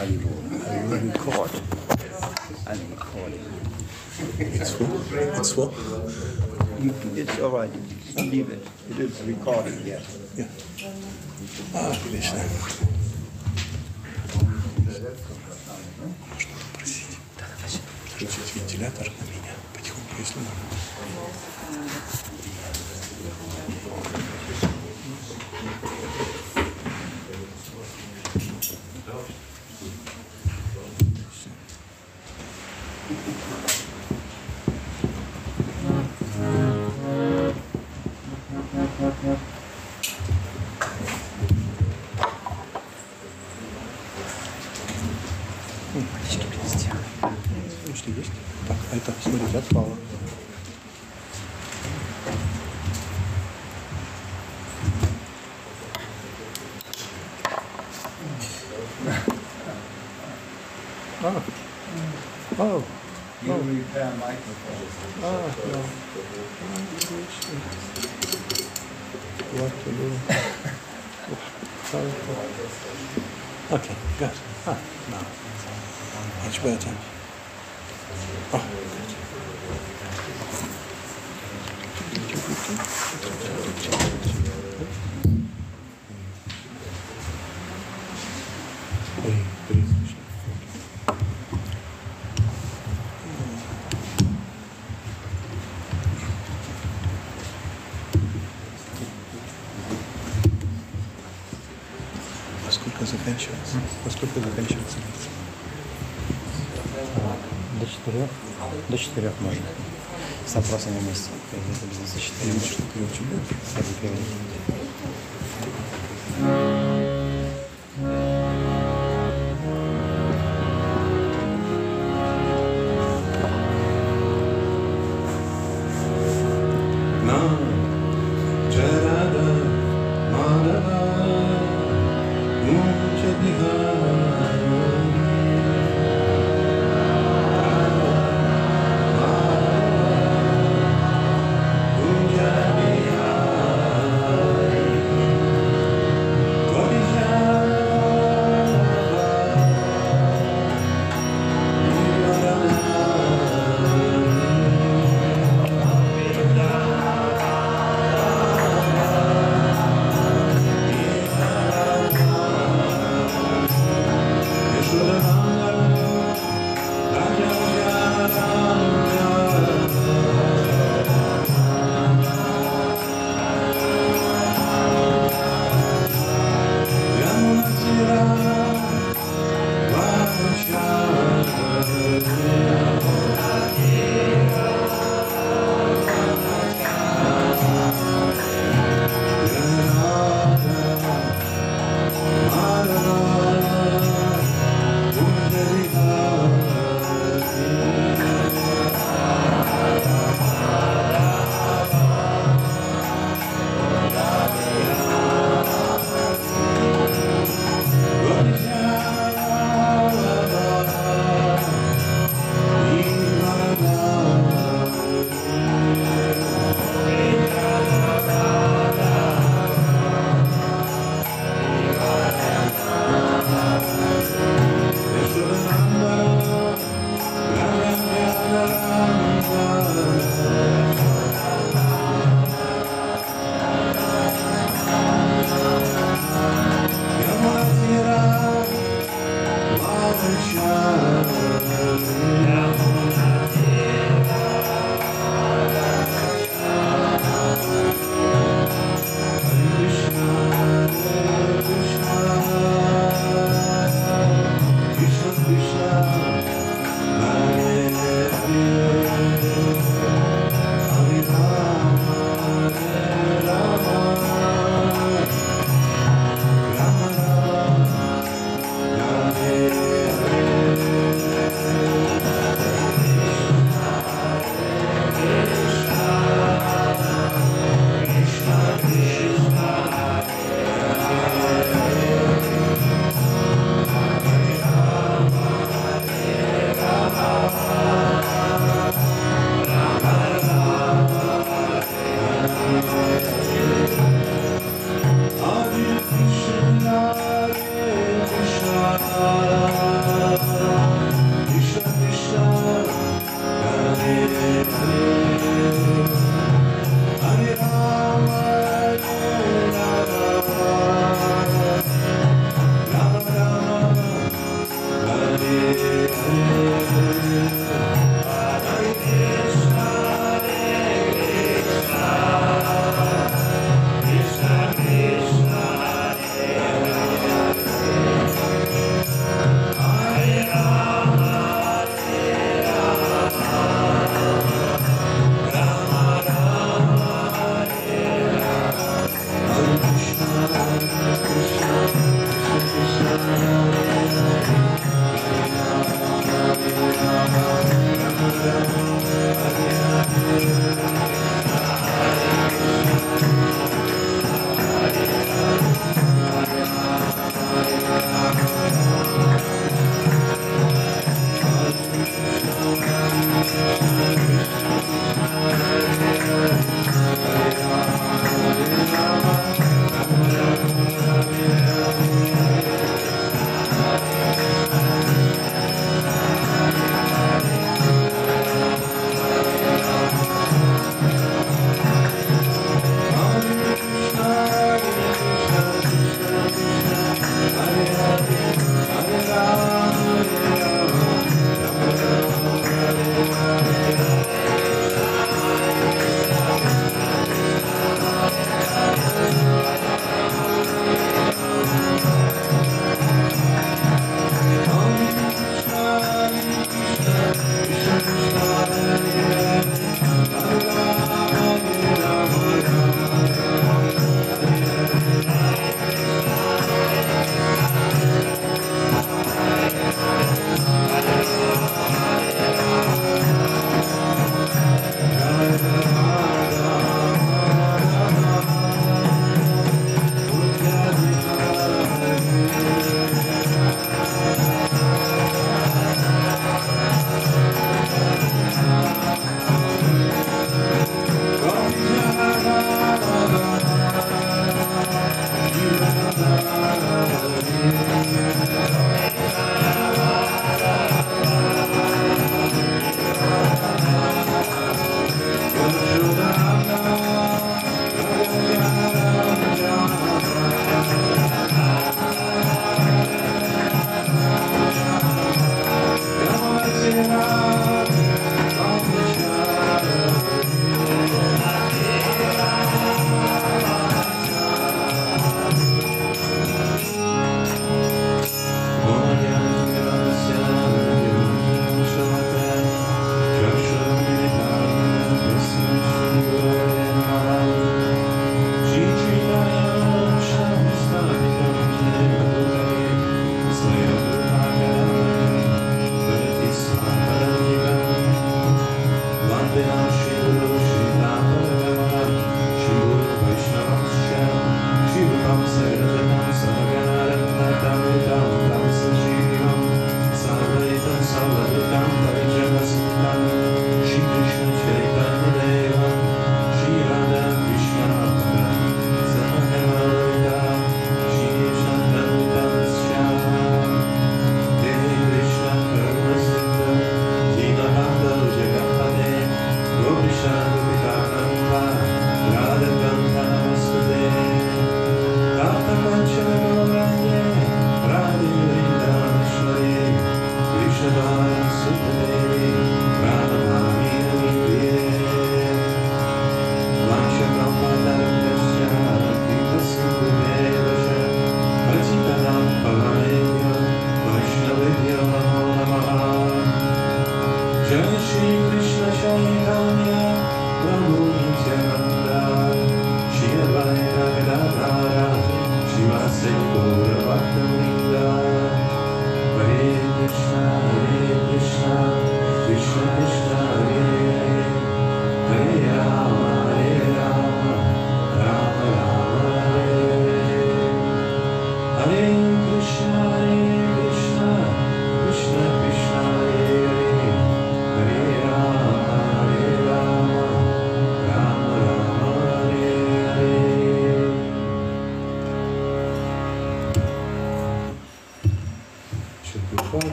I will, I will record. I'm recording. It's full. It's full. You, it's all right. Leave it. It is recording, yes. Yeah. А, отлично. Можно попросить включить вентилятор На четырех можно. С опросами вместе. За четыре. Или что короче,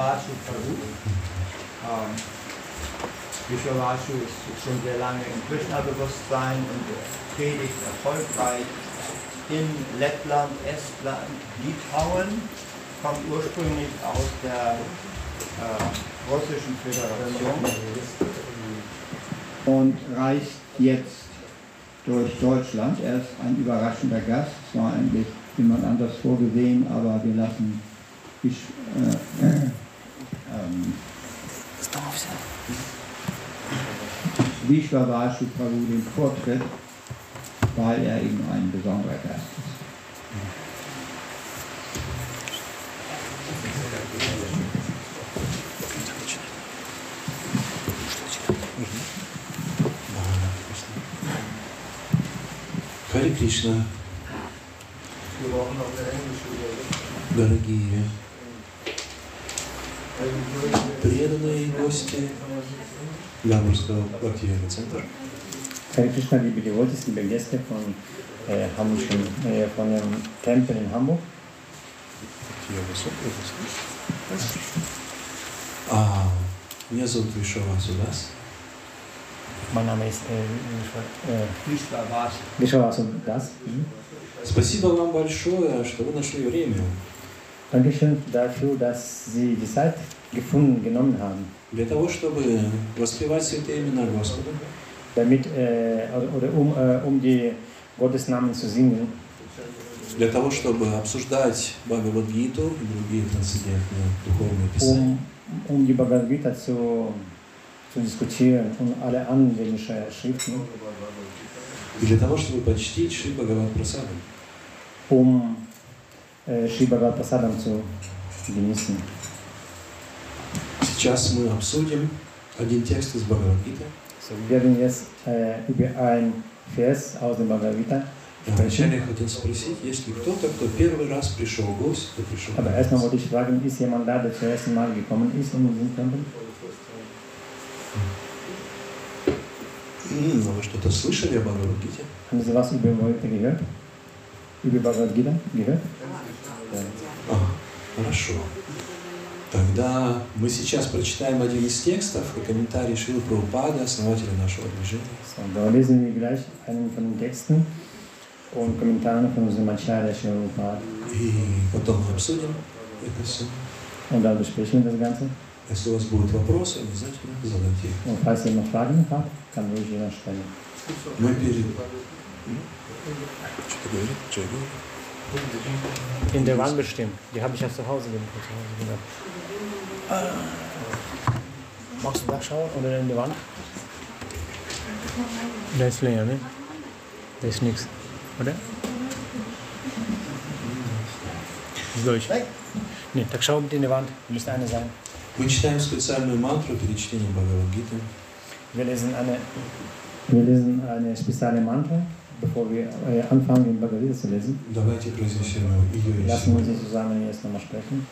Vishwavasu Prabhu. Ähm, Vishwavasu ist schon sehr lange im Krishna-Bewusstsein und predigt erfolgreich in Lettland, Estland, Litauen, kommt ursprünglich aus der äh, Russischen Föderation und reist jetzt durch Deutschland. Er ist ein überraschender Gast. Es war eigentlich jemand anders vorgesehen, aber wir lassen Prabhu den Vortritt, weil er eben ein besonderer Gast ist. Хари Кришна, дорогие преданные гости Гамбургского Бхактивина центра. Hare Krishna, liebe Devotees, liebe Gäste von, äh, Hamburgischen, äh, von dem Tempel in Hamburg. А, меня зовут Вишава Судас. Mein Name ist äh, äh, Vishwavasu. Vishwasu Das. Mhm. Спасибо вам большое, что вы нашли время Dankeschön dafür, dass Sie die Zeit gefunden, genommen haben, для того, чтобы воспевать святые имена Господа, Damit, äh, oder, um, äh, um die Gottesnamen zu singen, для того, чтобы обсуждать Бхагавадгиту и другие трансцендентные духовные писания. um, um die Bhagavad Gita zu, zu diskutieren und alle anderen Schriften, И для того, чтобы почтить Шри Бхагават Прасадом. um äh, Bhagavad Prasadam zu genießen. Сейчас мы обсудим один текст из Бхагавадгиты. So, wir werden jetzt äh, über ein Vers aus dem Bhagavad Gita А Вначале я хотел спросить, есть ли кто-то, кто первый раз пришел, гость, кто пришел Aber erstmal wollte ich fragen, ist jemand da, der zum ersten Mal gekommen ist in diesen Tempel? Ну, вы что-то слышали о Бхагавадгите? Haben Sie was über Bhagavad gehört? Über Bhagavad Gita gehört? А, хорошо. Тогда мы сейчас прочитаем один из текстов и комментарий Шилы Прабхупада, основателя нашего движения. So, lesen wir gleich einen von den Texten und Kommentaren von unserem Acharya. И потом мы обсудим это все. Und dann besprechen wir das Ganze. Если у вас будут вопросы, обязательно задайте их. Und falls ihr noch Fragen habt, kann ruhig jeder stellen. Мы перед... Что-то говорит? Что я говорю? In der Wand bestimmt. Die habe ich ja zu Hause irgendwo zu Hause gemacht. Magst du da schauen oder in die Wand? Da ist leer, ne? Da ist nichts, oder? Ist durch. Ne, так schau bitte in die Wand. Müsste eine sein. Мы читаем специальную мантру перед чтением Бхагавадгиты. Wir lesen eine, wir lesen eine spezielle Mantra, bevor wir äh, anfangen, den Bhagavad Gita zu lesen, lassen wir uns zusammen jetzt nochmal sprechen.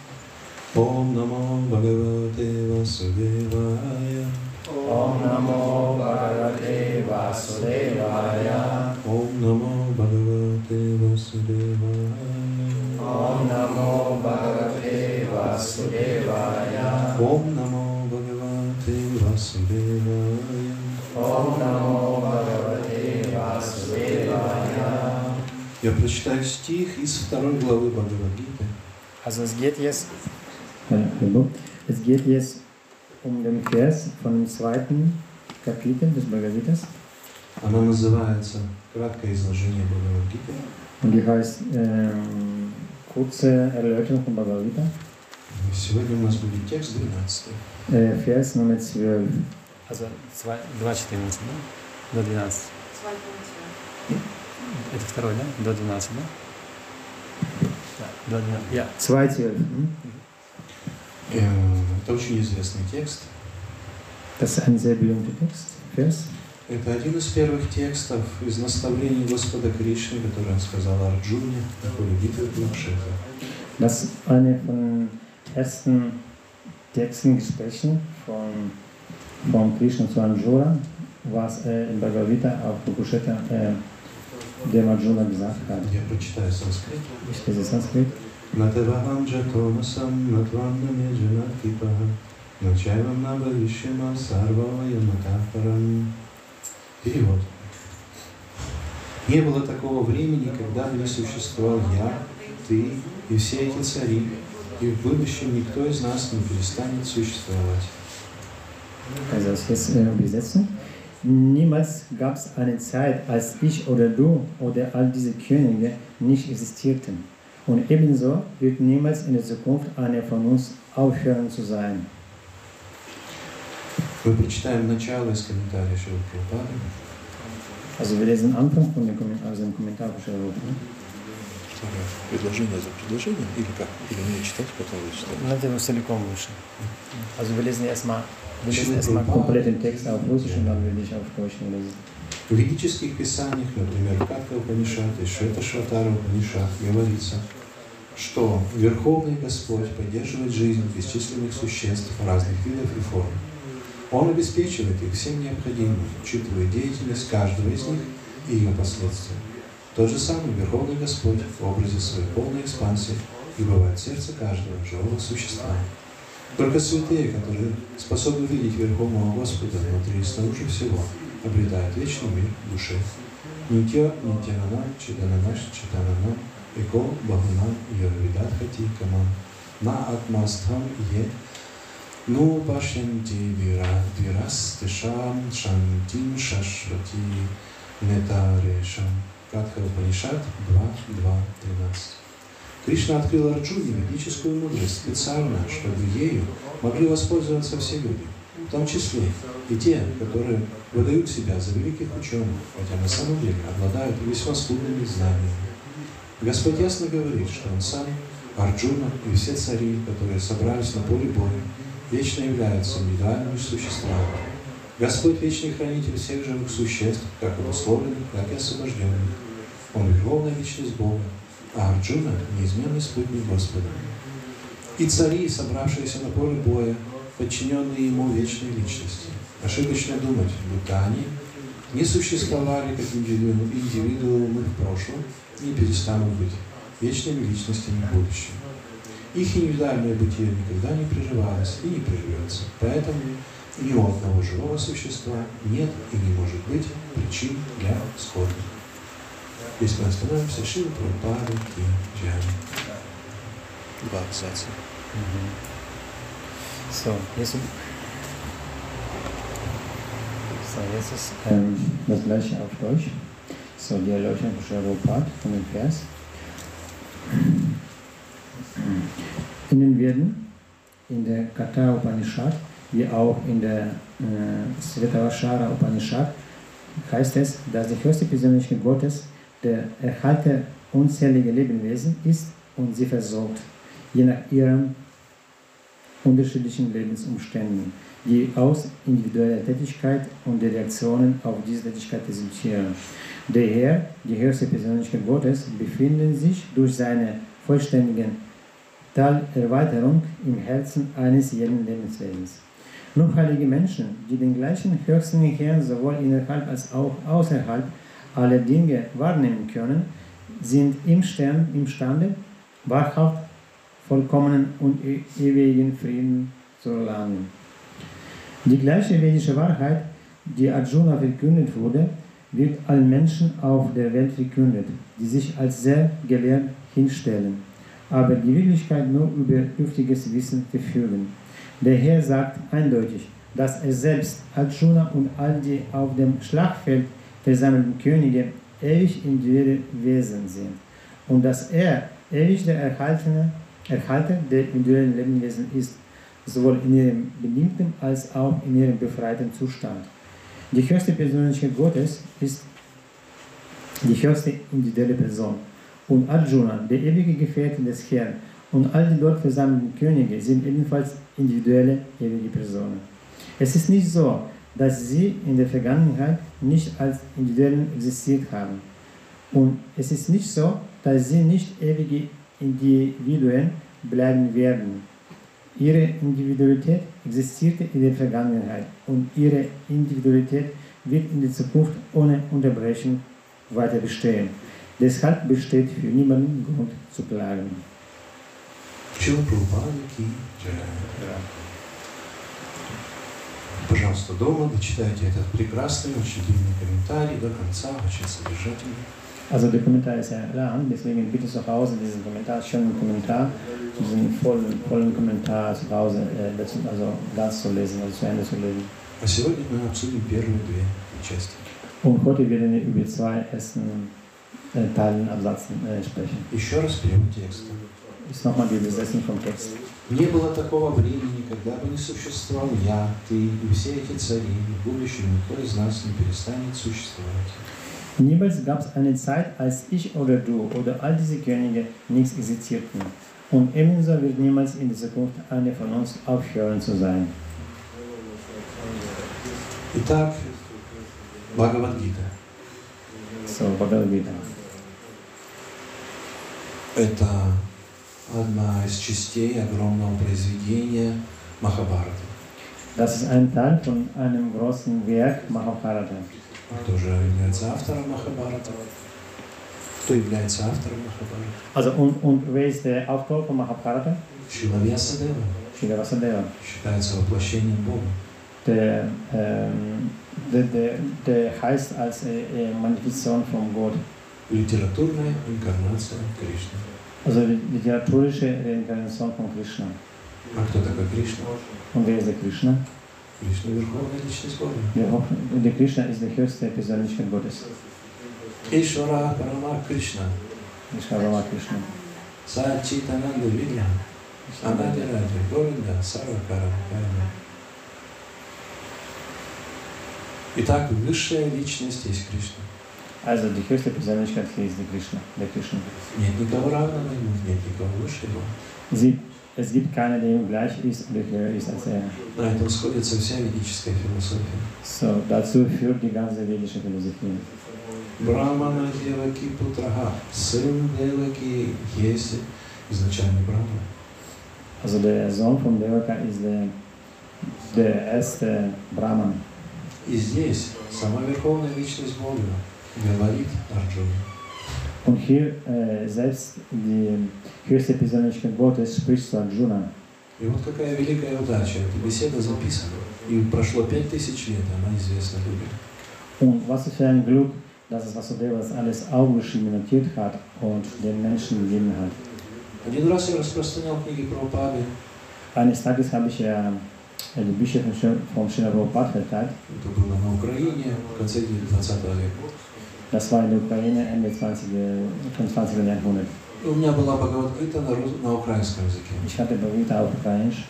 Om Namo Bhagavate Vasudevaya. Om Namo Bhagavate Vasudevaya. Om Namo Bhagavate Vasudevaya. Om Namo Bhagavate Vasudevaya. Om Namo Bhagavate Vasudevaya. Я прочитаю стих из второй главы Бхагавадгиты. Also es geht jetzt, es geht jetzt um den Vers von dem zweiten Kapitel des Bhagavad Gita. Она называется «Краткое изложение Бхагавадгиты». Und die heißt ähm, kurze Erläuterung von Bhagavad Gita. Сегодня у нас будет текст 12. Äh, Vers Nummer 12. Also 2, 2.14, да? До 12. Это второй, да? До 12, да? Да, до 12. Ja. 2.12. Hm? Э, Это очень известный текст. Das ist ein sehr berühmter Text, Vers. Это один из первых текстов из наставлений Господа Кришны, который он сказал Арджуне на поле битвы Курукшетра. Das ist eine von ersten Texten, Gesprächen von, von Krishna zu Arjuna, was er in Bhagavad Gita auf Kurukshetra äh, gesagt hat. Я прочитаю санскрит. Ich lese Sanskrit. Натавахам джатонасам натвандаме джанакипаха начайвам набавишима сарвавая матапарам. Перевод. Не было такого времени, когда бы не существовал я, ты и все эти цари, и в будущем никто из нас не перестанет существовать. Also das ist Übersetzung. Niemals gab es eine Zeit, als ich oder du oder all diese Könige nicht existierten. Und ebenso wird niemals in der Zukunft einer von uns aufhören zu sein. Мы прочитаем начало из комментария Шилы Прабхупады. Also wir lesen Anfang von dem Kommentar, also dem Kommentar von Sri Rupa. Предложение за предложением или как? Или мне читать, потом вы читаете? Надо его целиком выше. Also wir lesen erstmal wir Schön lesen erstmal Prabhupada. komplett den Text auf Russisch und dann will ich auf Deutsch lesen. В ведических писаниях, например, Катха Упанишат и Швета Шватара Упанишат говорится, что Верховный Господь поддерживает жизнь бесчисленных существ разных видов и форм. Он обеспечивает их всем необходимым, учитывая деятельность каждого из них и ее последствия. Тот же самый Верховный Господь в образе своей полной экспансии пребывает в сердце каждого живого существа. Только святые, которые способны видеть Верховного Господа внутри и снаружи всего, обретают вечный мир в душе. Нитья Нитянана Чидананаш Читанана Эко Бхагана Йорвидатхати Каман. На Атмастхам Е Ну Пашянти Вира Вирас Тешам Шантим Шашвати Нетарешам. Катха Упанишат 2.2.13 Кришна открыл Арджуне ведическую мудрость специально, чтобы ею могли воспользоваться все люди, в том числе и те, которые выдают себя за великих ученых, хотя на самом деле обладают весьма скудными знаниями. Господь ясно говорит, что Он сам, Арджуна и все цари, которые собрались на поле боя, вечно являются индивидуальными существами. Господь – вечный хранитель всех живых существ, как обусловленных, так и освобожденных. Он – верховная личность Бога, а Арджуна – неизменный спутник Господа. И цари, собравшиеся на поле боя, подчиненные ему вечной личности. Ошибочно думать, будто они не существовали как индивиду- индивидуумы в прошлом и перестанут быть вечными личностями в будущем. Их индивидуальное бытие никогда не прерывалось и не прервется. Поэтому ни у одного живого существа нет и не может быть причин для скорби. Здесь мы остановимся. Шива Прабхупада Ки Джай. Два абзаца. So, jetzt, so, jetzt ist ähm, das gleiche auf Deutsch. So, die Erläuterung von Sri Prabhupada von dem Vers. Ihnen werden in der Katha Upanishad, wie auch in der äh, Svetavashara Upanishad, heißt es, dass die höchste Persönlichkeit Gottes der Erhalter unzähliger Lebewesen ist und sie versorgt, je nach ihrem unterschiedlichen Lebensumständen, die aus individueller Tätigkeit und der Reaktionen auf diese Tätigkeit resultieren. Daher, die höchste Persönlichkeit Gottes befinden sich durch seine vollständige Teilerweiterung im Herzen eines jeden Lebenswesens. Nur heilige Menschen, die den gleichen höchsten Herrn sowohl innerhalb als auch außerhalb aller Dinge wahrnehmen können, sind im Stern imstande, wahrhaft vollkommenen und e- ewigen Frieden zu erlangen. Die gleiche vedische Wahrheit, die Arjuna verkündet wurde, wird allen Menschen auf der Welt verkündet, die sich als sehr gelehrt hinstellen, aber die Wirklichkeit nur über dürftiges Wissen verfügen. Der Herr sagt eindeutig, dass er selbst, Arjuna und all die auf dem Schlachtfeld versammelten Könige ewig individuelle Wesen sind und dass er ewig der Erhaltene, Erhalter der individuellen Lebewesen ist, sowohl in ihrem bedingten als auch in ihrem befreiten Zustand. Die höchste Persönlichkeit Gottes ist die höchste individuelle Person. Und Arjuna, der ewige Gefährte des Herrn, und all die dort versammelten Könige sind ebenfalls individuelle ewige Personen. Es ist nicht so, dass sie in der Vergangenheit nicht als Individuen existiert haben. Und es ist nicht so, dass sie nicht ewige Individuen bleiben werden. Ihre Individualität existierte in der Vergangenheit und ihre Individualität wird in der Zukunft ohne Unterbrechung weiter bestehen. Deshalb besteht für niemanden Grund zu klagen. Schön, Пожалуйста, дома дочитайте этот прекрасный, очень длинный комментарий до конца, очень содержательный. Also der Kommentar ist ja lang, deswegen bitte zu Hause diesen Kommentar, schönen Kommentar, diesen vollen, vollen Kommentar zu Hause, äh, dazu, also ganz zu lesen, also zu Ende zu lesen. А сегодня мы обсудим первые две части. Und heute werden wir über zwei ersten äh, Teilen, Absatzen äh, sprechen. Еще раз перевод текста. Ist nochmal die Übersetzung vom Text. Не было такого времени, когда бы не существовал я, ты и все эти цари, и в будущем никто из нас не перестанет существовать. Niemals gab es eine Zeit, als ich oder du oder all diese Könige nichts existierten. Und ebenso wird niemals in der Zukunft eine von uns aufhören zu sein. Итак, Бхагавадгита. So, Bhagavad Gita. Это одна из частей огромного произведения Махабхарата. Das ist ein Teil von einem großen Werk Mahabharata. Кто же является автором Махабхарата? Кто является автором Махабхарата? Also, und, und wer ist der Autor von Mahabharata? Шила Вьясадева Srila Vasadeva. считается воплощением Бога. Der, ähm, der, der, der heißt als äh, äh, Manifestation von Gott. Литературная инкарнация Кришны. Die literaturische Reinkarnation von Krishna. А кто такой Кришна? Wer ist der Krishna? Кришна – Верховная Личность Бога. Hoch- der Krishna ist die höchste Persönlichkeit Gottes. Ишвара Парама Кришна. Vishvarama Krishna. Сачитананда Вилья. Анади Раджа Говинда Сарвакара Карма. Итак, высшая личность есть Кришна. Also die höchste Persönlichkeit hier ist die Krishna, der Krishna. Нет никого равного ему, нет никого выше его. Sie, es gibt keiner, der ihm gleich ist oder höher ist als er. На этом сходится вся ведическая философия. So, dazu führt die ganze vedische Philosophie. Брамана Деваки Путраха. Сын Деваки есть изначальный Брахман. Also der Sohn von Devaka ist der, der erste Brahman. И здесь сама Верховная Личность Бога говорит Арджуне. Und hier äh, selbst die höchste Persönlichkeit Gottes spricht zu Arjuna. И вот какая великая удача. Эта беседа записана. И прошло пять тысяч лет, она известна людям. Und was für ein Glück, dass es Vasudeva das alles aufgeschrieben, notiert hat und den Menschen gegeben hat. Один раз я распространял книги Паби. Eines Tages habe ich ja äh, die Bücher von Srila Prabhupada verteilt. Это было на Украине в конце 20 века. Das war in der Ukraine Ende 20, vom 20. Jahrhundert. И у меня была Бхагавадгита на, рус- на украинском языке. Ich hatte Bhavita auf Ukrainisch.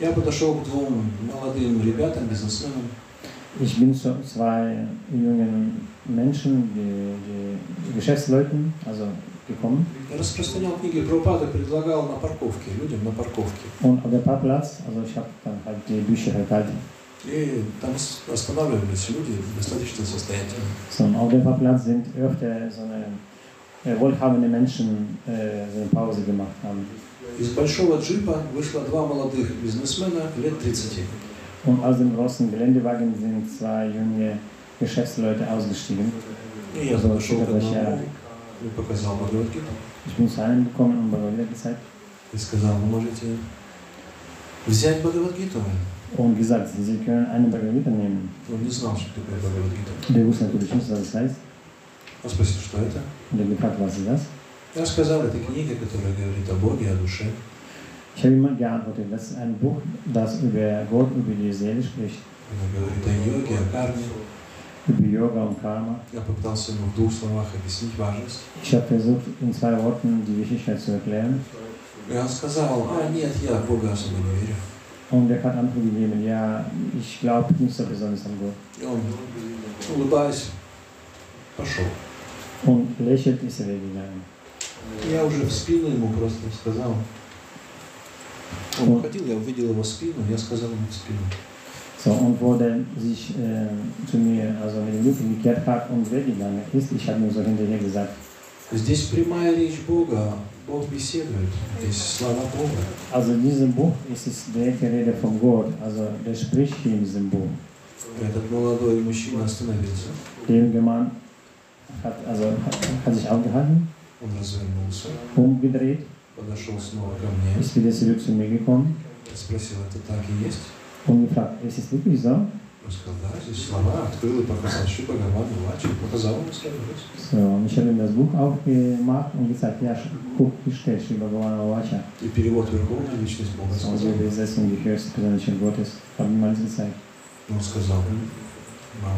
Я подошел к двум молодым ребятам, бизнесменам, Ich bin zu zwei jungen Menschen, die, die Geschäftsleuten, also gekommen. Я распространял книги про Паби, предлагал на парковке, людям на парковке. Und auf dem Parkplatz, also ich habe dann halt die Bücher verteilt. И там с- останавливались люди достаточно состоятельные. So, und auf dem Parkplatz sind öfter so eine äh, wohlhabende Menschen äh, so eine Pause gemacht haben. Из большого джипа вышло два молодых бизнесмена лет 30. Und aus dem großen Geländewagen sind zwei junge Geschäftsleute ausgestiegen. И я Also, подошел к это вообще- одному и показал Бхагавадгиту. Ich bin zu einem gekommen und Bhagavad Gita gezeigt И сказал, вы можете взять Бхагавадгиту. und gesagt, Sie können eine Bhagavad Gita nehmen. Он не знал, что такое Бхагавадгита. Der wusste natürlich nicht, was das heißt. Он спросил, что это? Und er gefragt, was ist das? Я сказал, это книга, которая говорит о Боге, о душе. Ich habe ihm geantwortet, das ist ein Buch, das über Gott, über die Seele spricht, Она говорит о йоге, о карме. über Yoga und Karma. Я попытался ему в двух словах объяснить важность. Ich habe versucht, in zwei Worten die Wichtigkeit zu erklären. И он сказал, а нет, я в Бога особо не верю. Und er hat Antwort gegeben, ja, ich glaube nicht so besonders an Gott. И он, улыбаясь, пошел. Und lächelt ist er weggegangen. Я уже в спину ему просто сказал. Он уходил, я увидел его спину, я сказал ему в спину. So, und wo der sich äh, zu mir, also mit dem Rücken gekehrt hat und weggegangen ist, ich habe nur so hinterher gesagt, Здесь прямая речь Бога. Бог беседует. Здесь слова Бога. also in diesem Buch ist es direkte Rede von Gott, also der spricht hier in diesem Buch. Этот молодой мужчина остановился. Der junge Mann hat, also, hat, hat sich aufgehalten, Он развернулся, umgedreht, подошел снова ко мне ist wieder zurück zu mir gekommen и спросил, это так и есть? und gefragt, ist es wirklich so? Он сказал, да, здесь слова открыл и показал Шиба Гавану Вачи, показал ему сказать. So, und ich habe ihm das Buch aufgemacht und gesagt, ja, guck, hier steht Shiva Bhavana Vacha. И перевод Верховная Личность Бога сказал. die Übersetzung, die höchste Persönlichkeit Gottes, habe ihm alles gezeigt. Он сказал, а,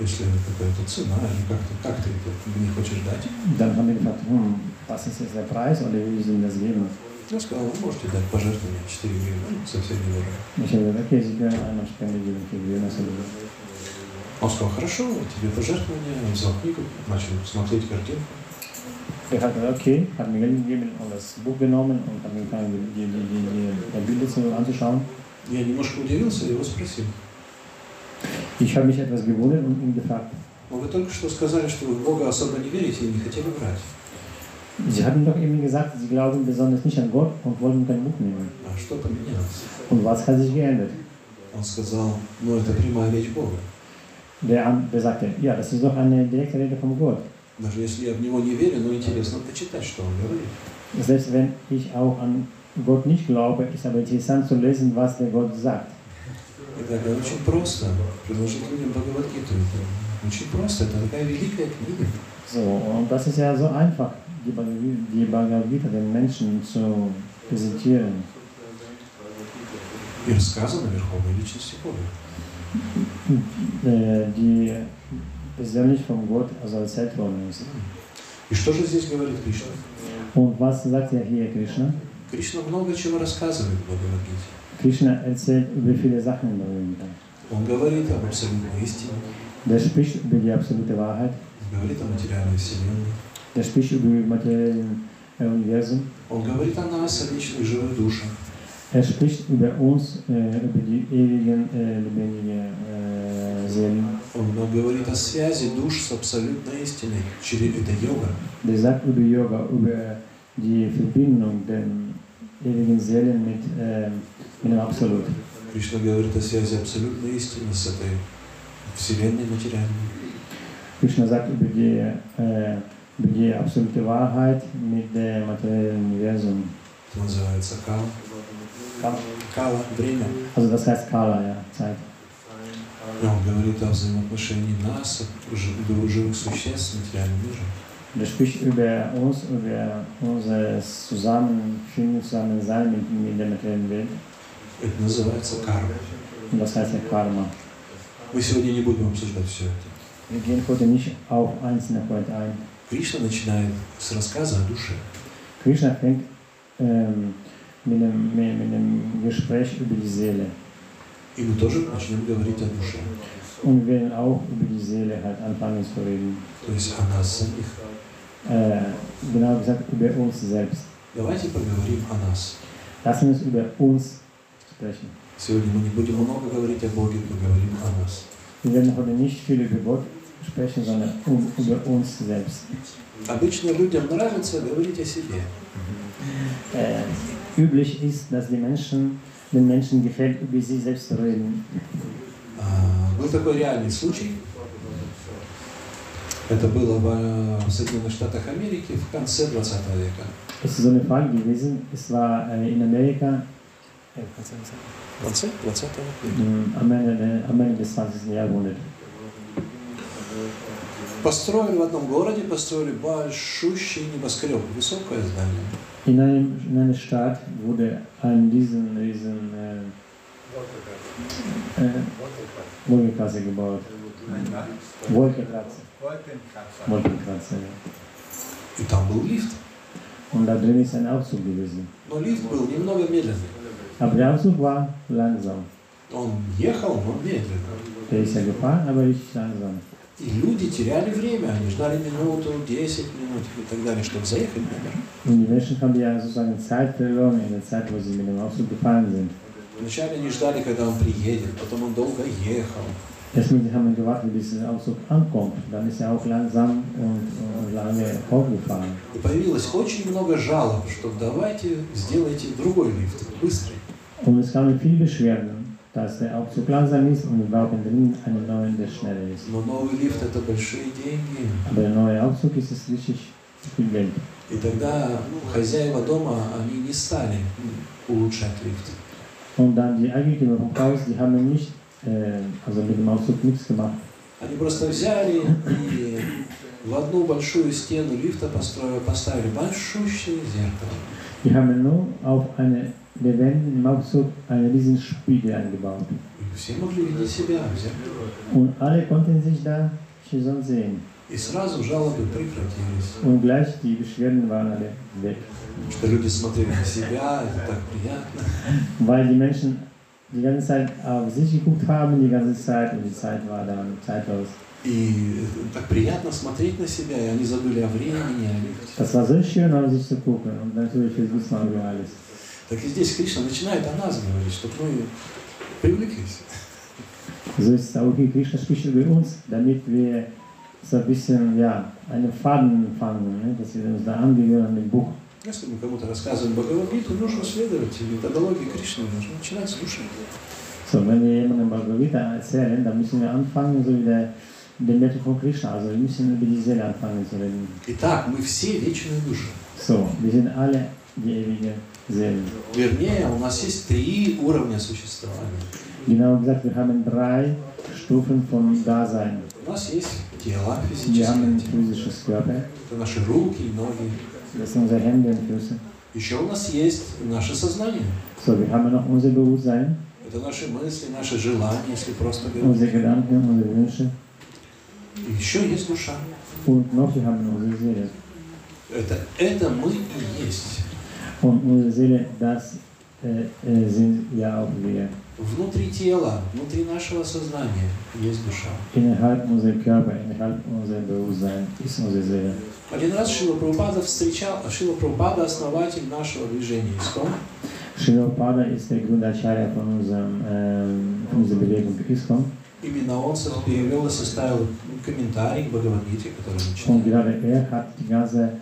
если какая-то цена, или как-то, как ты это не хочешь дать? Dann haben wir gefragt, hm, was ist jetzt der Preis oder wie willst du ihm das geben? Я сказал, вы можете дать пожертвование 4 гривны, совсем недорого. Ich habe gesagt, okay, Sie können einmal Spende geben für Gewinner. Он сказал, хорошо, тебе пожертвование. Он взял книгу, начал смотреть картинку. Er hat gesagt, okay, hat mir Geld gegeben und das Buch genommen und hat mir angefangen, die, die, die, die, Bilder zu, anzuschauen. Я немножко удивился и его спросил. Ich habe mich etwas gewundert und ihn gefragt. Ну, вы только что сказали, что вы в Бога особо не верите и не хотели брать. Sie hatten doch eben gesagt, Sie glauben besonders nicht an Gott und wollten kein Buch nehmen. А что поменялось? Und was hat sich geändert? Он сказал, ну, это прямая речь Бога. Der, an- der sagte, ja, das ist doch eine direkte Rede von Gott. Даже если я в него не верю, но интересно почитать, что он говорит. Selbst wenn ich auch an Gott nicht glaube, ist aber interessant zu lesen, was der Gott sagt. Это говорю, очень просто. Предложить людям Бхагавадгиту. Это очень просто. Это такая великая книга. So, und das ist ja so einfach, Die Bhagavad- Bhagavad Gita den Menschen zu präsentieren. И рассказано Верховной Личности Бога. Äh, die persönlich von Gott also erzählt worden ist. И что же здесь говорит Кришна? Und was sagt ja hier Krishna? Кришна много чего рассказывает в Бхагавадгите. Krishna erzählt über viele Sachen in Bibel. Он говорит об абсолютной истине, Der spricht über die absolute Wahrheit, говорит о материальной вселенной. Der spricht über materiellen äh, Universum, Он говорит о нас, о вечных живых душах. er spricht über uns, äh, über die ewigen, äh, lebendigen äh, Seelen. Он нам говорит о связи душ с абсолютной истиной. Это йога. Der sagt über Yoga, über die Verbindung der ewigen Seelen mit, äh, mit dem Absolut. Кришна говорит о связи абсолютной истины с этой вселенной материальной. Krishna sagt über die, äh, über die absolute Wahrheit mit dem materiellen Universum. Это называется кала. Kala. Кала, время. Also das heißt Kala, ja, Zeit. И он говорит о взаимоотношении нас, жи- живых существ с материальным миром. Der spricht über uns, über unser Zusammenfinden, Zusammensein mit, mit der materiellen Welt. Это называется карма. Und das heißt ja Karma. Мы сегодня не будем обсуждать все это. Wir gehen heute nicht auf einzelne heute ein. Кришна начинает с рассказа о душе. Krishna fängt ähm, mit, einem, mit, mit einem Gespräch über die Seele. И мы тоже начнем говорить о душе. Und wir werden auch über die Seele halt anfangen zu reden. То есть о нас самих. Äh, genau gesagt, über uns selbst. Давайте поговорим о нас. Lass uns über uns sprechen. Сегодня мы не будем много говорить о Боге, поговорим о нас. Wir werden heute nicht viel über Gott sprechen, sondern um, über uns selbst. Обычно людям нравится говорить о себе. Äh, üblich ist, dass die Menschen, den Menschen gefällt, über sie selbst zu reden. А, Был такой реальный случай. Это было в в Соединенных Штатах Америки в конце 20 века. Es ist so eine Frage gewesen, es war äh, in Amerika äh, В конце 20 века. mh, am, Ende, der- am Ende des 20. Jahrhunderts. Построили в одном городе, построили большущий небоскреб, высокое здание. In, einem, in einer Stadt wurde ein riesen, riesen äh, äh, Wolkenkratzer gebaut. Wolkenkratzer. Wolkenkratzer, ja. И там был лифт. Und da drin ist ein Aufzug gewesen. Но лифт был немного медленный. Aber der Aufzug war langsam. Он ехал, но медленно. Der ist ja gefahren, aber richtig langsam. И люди теряли время, они ждали минуту, 10 минут и так далее, чтобы заехать наверх. Und die Menschen haben ja sozusagen Zeit verloren in der Zeit, wo sie mit dem Aufzug gefahren sind. Вначале они ждали, когда он приедет, потом он долго ехал. Erstmal haben wir gewartet, bis der Aufzug ankommt. Dann ist er auch langsam und, und lange hochgefahren. И появилось очень много жалоб, что давайте сделайте другой лифт, быстрый. Und es kamen viele Beschwerden, dass der Aufzug langsam ist und wir brauchen dringend einen neuen, der schneller ist. Но новый лифт это большие деньги. Aber der neue Aufzug ist es richtig viel Geld. И тогда хозяева дома, они не стали улучшать лифт. Und dann die Eigentümer vom Haus, die haben nicht, äh, also mit dem Aufzug nichts gemacht. Они просто взяли и в одну большую стену лифта построили, поставили большущее зеркало. Die haben nur auf eine der Wände im Aufzug eine riesen Spiegel angebaut. Und alle konnten sich da schon sehen. Und gleich die Beschwerden waren alle weg. Weil die Menschen die ganze Zeit auf sich geguckt haben, die ganze Zeit und die Zeit war dann zeitlos. И так приятно смотреть на себя, и они забыли о времени, о alles. Так и здесь Кришна начинает о нас говорить, чтобы мы привлеклись. So ist auch hier Krishna spricht über uns, damit wir so ein bisschen, ja, einen Faden fangen, ne? dass wir uns da angehören an dem Buch. Если мы кому-то рассказываем Бхагавадгиту, нужно следовать методологии Кришны, нужно начинать с души. So, wenn wir jemandem Bhagavad Gita erzählen, dann müssen wir anfangen, so wie der, Итак, мы все вечные души. So, wir sind alle die ewige Seelen. Вернее, у нас есть три уровня существования. Genau gesagt, wir haben drei Stufen von Dasein. У нас есть тело, физическое тело. Это наши руки и ноги. das sind unsere Hände und Füße. Еще у нас есть наше сознание. So, wir haben noch unser Bewusstsein, Это наши мысли, наши желания, если просто unsere говорить. Gedanken, unsere Wünsche. Еще есть душа. Und noch wir haben unsere Seele. Это, это мы и есть. Und unsere Seele, das äh, äh, sind ja auch wir. Внутри тела, внутри нашего сознания есть душа. Innerhalb Körper, innerhalb Bewusstsein ist unsere Seele. Один раз Шила Прабхупада встречал, Шила Прабхупада основатель нашего движения ИСКОН, Srila Pada ist der Grundacharya von, unserem, ähm, von unserer Bewegung ISKCON. Именно он перевел и составил комментарий к Бхагавадгите, который мы Und читаем. gerade er hat die ganze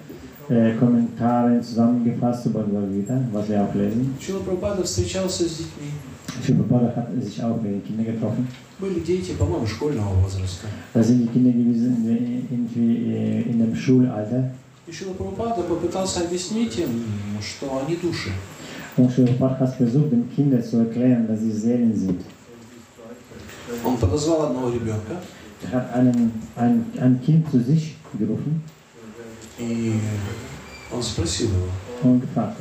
äh, Kommentare zusammengefasst zu Bhagavad Gita, was wir auch lesen. Шила Прабхупада встречался с детьми. Srila Pada hat sich auch mit den Kindern getroffen. Были дети, по-моему, школьного возраста. Da sind die Kinder gewesen irgendwie äh, in dem Schulalter. И Шила Прабхупада попытался объяснить им, что они души. Und Srila Pada hat versucht, den Kindern zu erklären, dass sie Seelen sind. Он подозвал одного ребенка Er hat einen, ein, ein Kind zu sich gerufen и он спросил его. gefragt.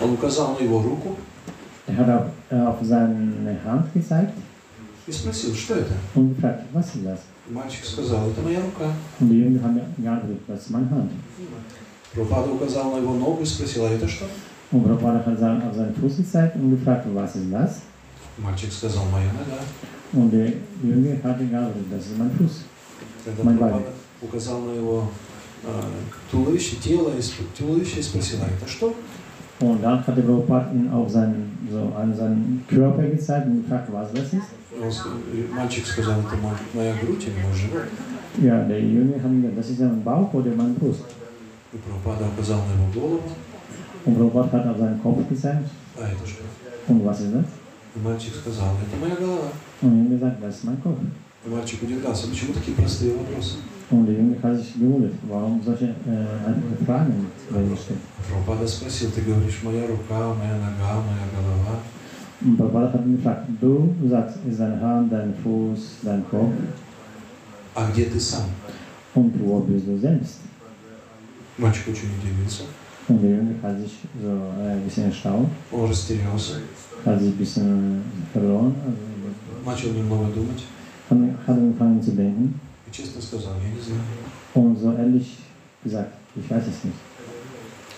Он указал на его руку Er hat auf, äh, auf seine Hand gezeigt и спросил, что это? und gefragt, was ist das? И мальчик сказал, это моя рука. Und die Jünger haben geantwortet, das ist meine Hand. Прабхупада указал на его ногу и спросил, а это что? Und Prabhupada hat auf seinen Fuß gezeigt und gefragt, was ist das? Мальчик сказал, моя нога. Und der Jünger hat geantwortet, das ist mein Fuß. Когда Мой Прабхупада указал на его э, туловище, тело, туловище и спросил, а это что? Und dann hat der Prabhupada ihn auf seinen, so an seinen Körper gezeigt und gefragt, was das ist. Мальчик сказал, это моя грудь или мой живот. Ja, der Jünger hat gesagt, das ist ein Bauch oder mein Brust. И Прабхупада указал на его голову, Und Prabhupada hat auf seinen Kopf gezeigt. а это что? Und was ist das? И мальчик сказал, это моя голова. Er. И мальчик удивлялся, почему такие простые вопросы? Und der Jünger hat sich gewundert, warum solche äh, Fragen werden gestellt. Прабхупада спросил, ты говоришь, моя рука, моя нога, моя голова. Prabhupada hat ihn gefragt, du sagst, ist deine Hand, dein Fuß, dein Kopf А где ты сам? und wo bist du selbst? Мальчик очень удивился. So äh, ein bisschen erstaunt, Он растерялся, bisschen verloren, also начал немного думать hat, hat angefangen zu denken и честно сказал, я не знаю. und so ehrlich gesagt, ich weiß es nicht.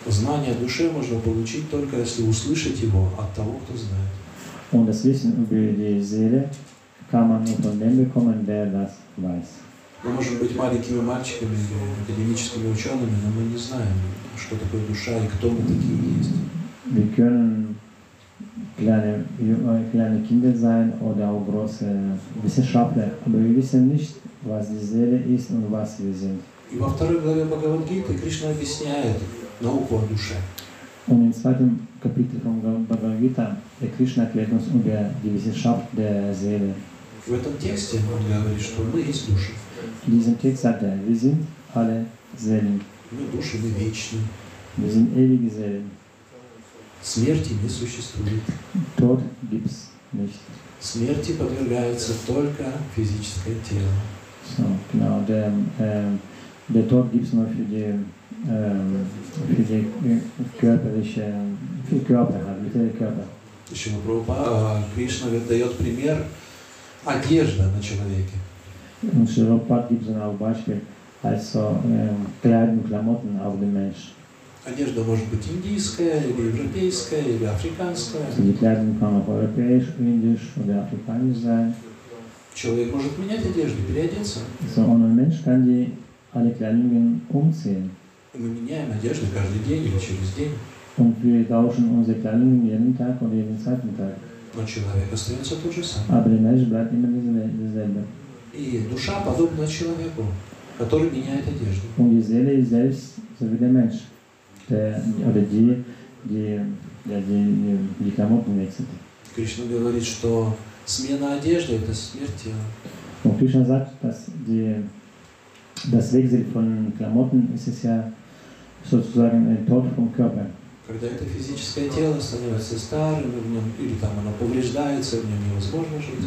Знание о душе можно получить только если услышать его от того, кто знает. Und das Wissen über die Seele kann man nur von dem bekommen, der das weiß. Мы можем быть маленькими мальчиками академическими учеными, но мы не знаем, что такое душа и кто мы такие есть. Wir können kleine, äh, kleine Kinder sein oder auch große Wissenschaftler, aber wir wissen nicht, was die Seele ist und was wir sind. И во второй главе Бхагавадгиты Кришна объясняет науку о душе. Und im zweiten Kapitel von Bhagavad Gita, der Krishna erklärt uns über die Wissenschaft der Seele. В этом тексте он говорит, что мы есть души. In diesem Text sagt er, wir sind alle Seelen. Wir sind ewige Seelen. Смерти не существует. Tod gibt's nicht. Смерти подвергается только физическое тело. So, genau, der, ähm, der Tod gibt's nur für die, ähm, für die äh, körperliche, für Körper, halt, für den Körper. Еще Прабхупада, Кришна дает пример одежда на человеке. Und Schilopat gibt es auch Beispiel, also ähm, Kleidung, Klamotten auf den Mensch. Одежда может быть индийская, или европейская, или африканская. Also die Kleidung kann auch europäisch, indisch oder afrikanisch sein. Человек может менять одежду, переодеться. So, und ein Mensch kann die alle Kleidungen umziehen. И мы меняем одежду каждый день или через день. Und wir tauschen unsere Kleidung jeden Tag oder jeden zweiten Tag. Но человек остается тот же самый. Aber der Mensch bleibt immer dieselbe- dieselbe. И душа подобна человеку, который меняет одежду. Und die Seele ist selbst so wie der Mensch. Der, oder die, die, die, die, die Klamotten wechselt. Кришна говорит, что смена одежды – это смерть тела. Und Krishna sagt, dass die, das Wechsel von Klamotten ist es ja sozusagen ein Tod vom Körper. Когда это физическое тело становится старым, в нем, или там оно повреждается, в нем невозможно жить.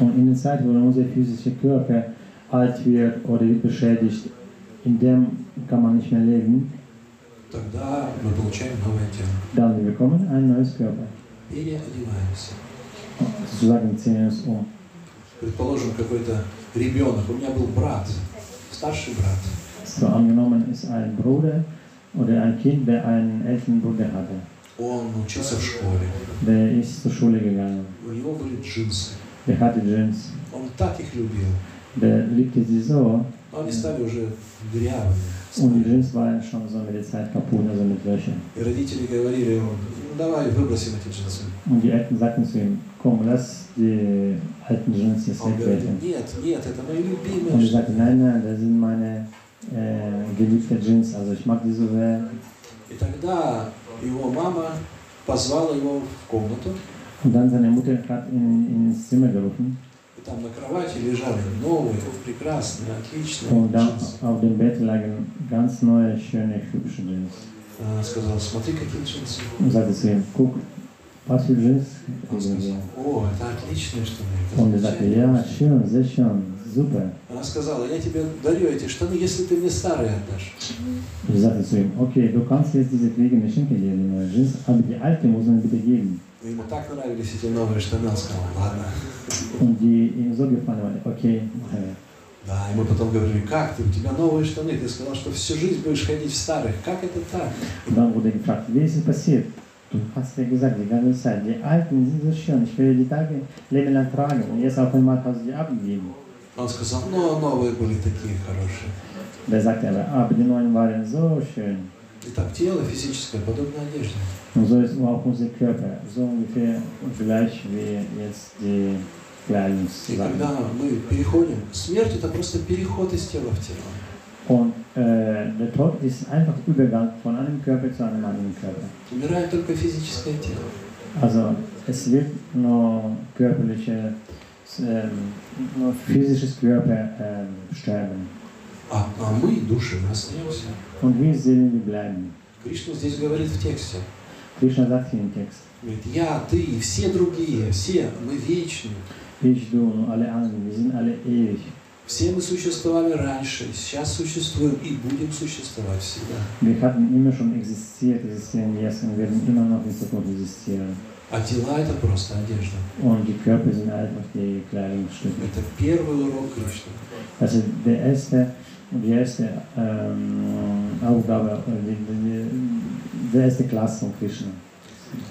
Und in der Zeit, wo unser physischer Körper alt wird oder wird beschädigt, in dem kann man nicht mehr leben, Тогда мы получаем новое тело. dann bekommen ein neues Körper. Переодеваемся. Sozusagen ziehen uns um. Предположим, какой-то ребенок. У меня был брат, старший брат. So angenommen ist ein Bruder oder ein Kind, der einen älteren Bruder hatte. Он учился в школе. Der ist zur Schule gegangen. У него были джинсы. Der hatte Jeans. Он так их любил. Der liebte sie so Но они стали уже дырявыми. und die Jeans waren schon so mit der Zeit kaputt, also mit Löchern. И родители говорили ему, ну давай выбросим эти джинсы. Und die Eltern sagten zu ihm, komm, lass die alten Jeans jetzt Он говорит, wegwerfen. нет, нет, это мои Und любимые. ich sagte, nein, nein, das sind meine äh, geliebte Jeans, also ich mag die so sehr. И тогда его мама позвала его в комнату, Und dann seine Mutter hat ihn ins Zimmer gerufen и там на кровати лежали новые, прекрасные, отличные und dann джинсы. auf dem Bett lagen ganz neue, schöne, hübsche Jeans. Она сказала, смотри, какие джинсы. Und sagte zu ihm, guck, was für Jeans? Он сказал, о, это отличные штаны. Und er sagte, ja, schön, sehr schön, super. Она сказала, я тебе дарю эти штаны, если ты мне старые отдашь. Und ich sagte zu ihm, okay, du kannst jetzt diese Fliege nicht schenken dir, die neue Jeans, aber die alte muss man bitte geben. Но ему так нравились эти новые штаны, он сказал, ладно. Und die ihm so gefallen waren, okay, mach er. Да, и мы потом говорили, как ты, у тебя новые штаны, ты сказал, что всю жизнь будешь ходить в старых. Как это так? Und dann wurde gefragt, wie ist es passiert? Du hast ja gesagt, die ganze Zeit, die alten sind so schön, ich will die Tage Leben lang tragen. Und jetzt auf einmal hast du die abgegeben. Он сказал, ну, новые были такие хорошие. Da sagte er aber, aber die neuen waren so schön. Итак, тело физическое подобно одежде. Und so ist auch unser Körper, so ungefähr gleich wie jetzt die И когда мы переходим, смерть это просто переход из тела в тело. Und äh, der Tod ist einfach Übergang von einem Körper zu einem anderen Körper. Умирает только физическое тело. Also es wird nur körperliche, ähm, nur physisches Körper ähm, sterben. А, а мы, души, мы остаемся. Und wir Seelen, bleiben. Кришна здесь говорит в тексте. Krishna sagt hier im Text, Говорит, я, ты и все другие, все мы вечны. ich, du und alle anderen, wir sind alle ewig. Все мы существовали раньше, сейчас существуем и будем существовать всегда. Wir hatten immer schon existiert, existieren jetzt und werden immer noch in Zukunft existieren. А тела это просто одежда. Und die Körper sind einfach die Kleidungsstücke. Это первый урок Кришны. Also der erste, die erste ähm, Aufgabe, äh, die, die, die erste Klasse von Krishna.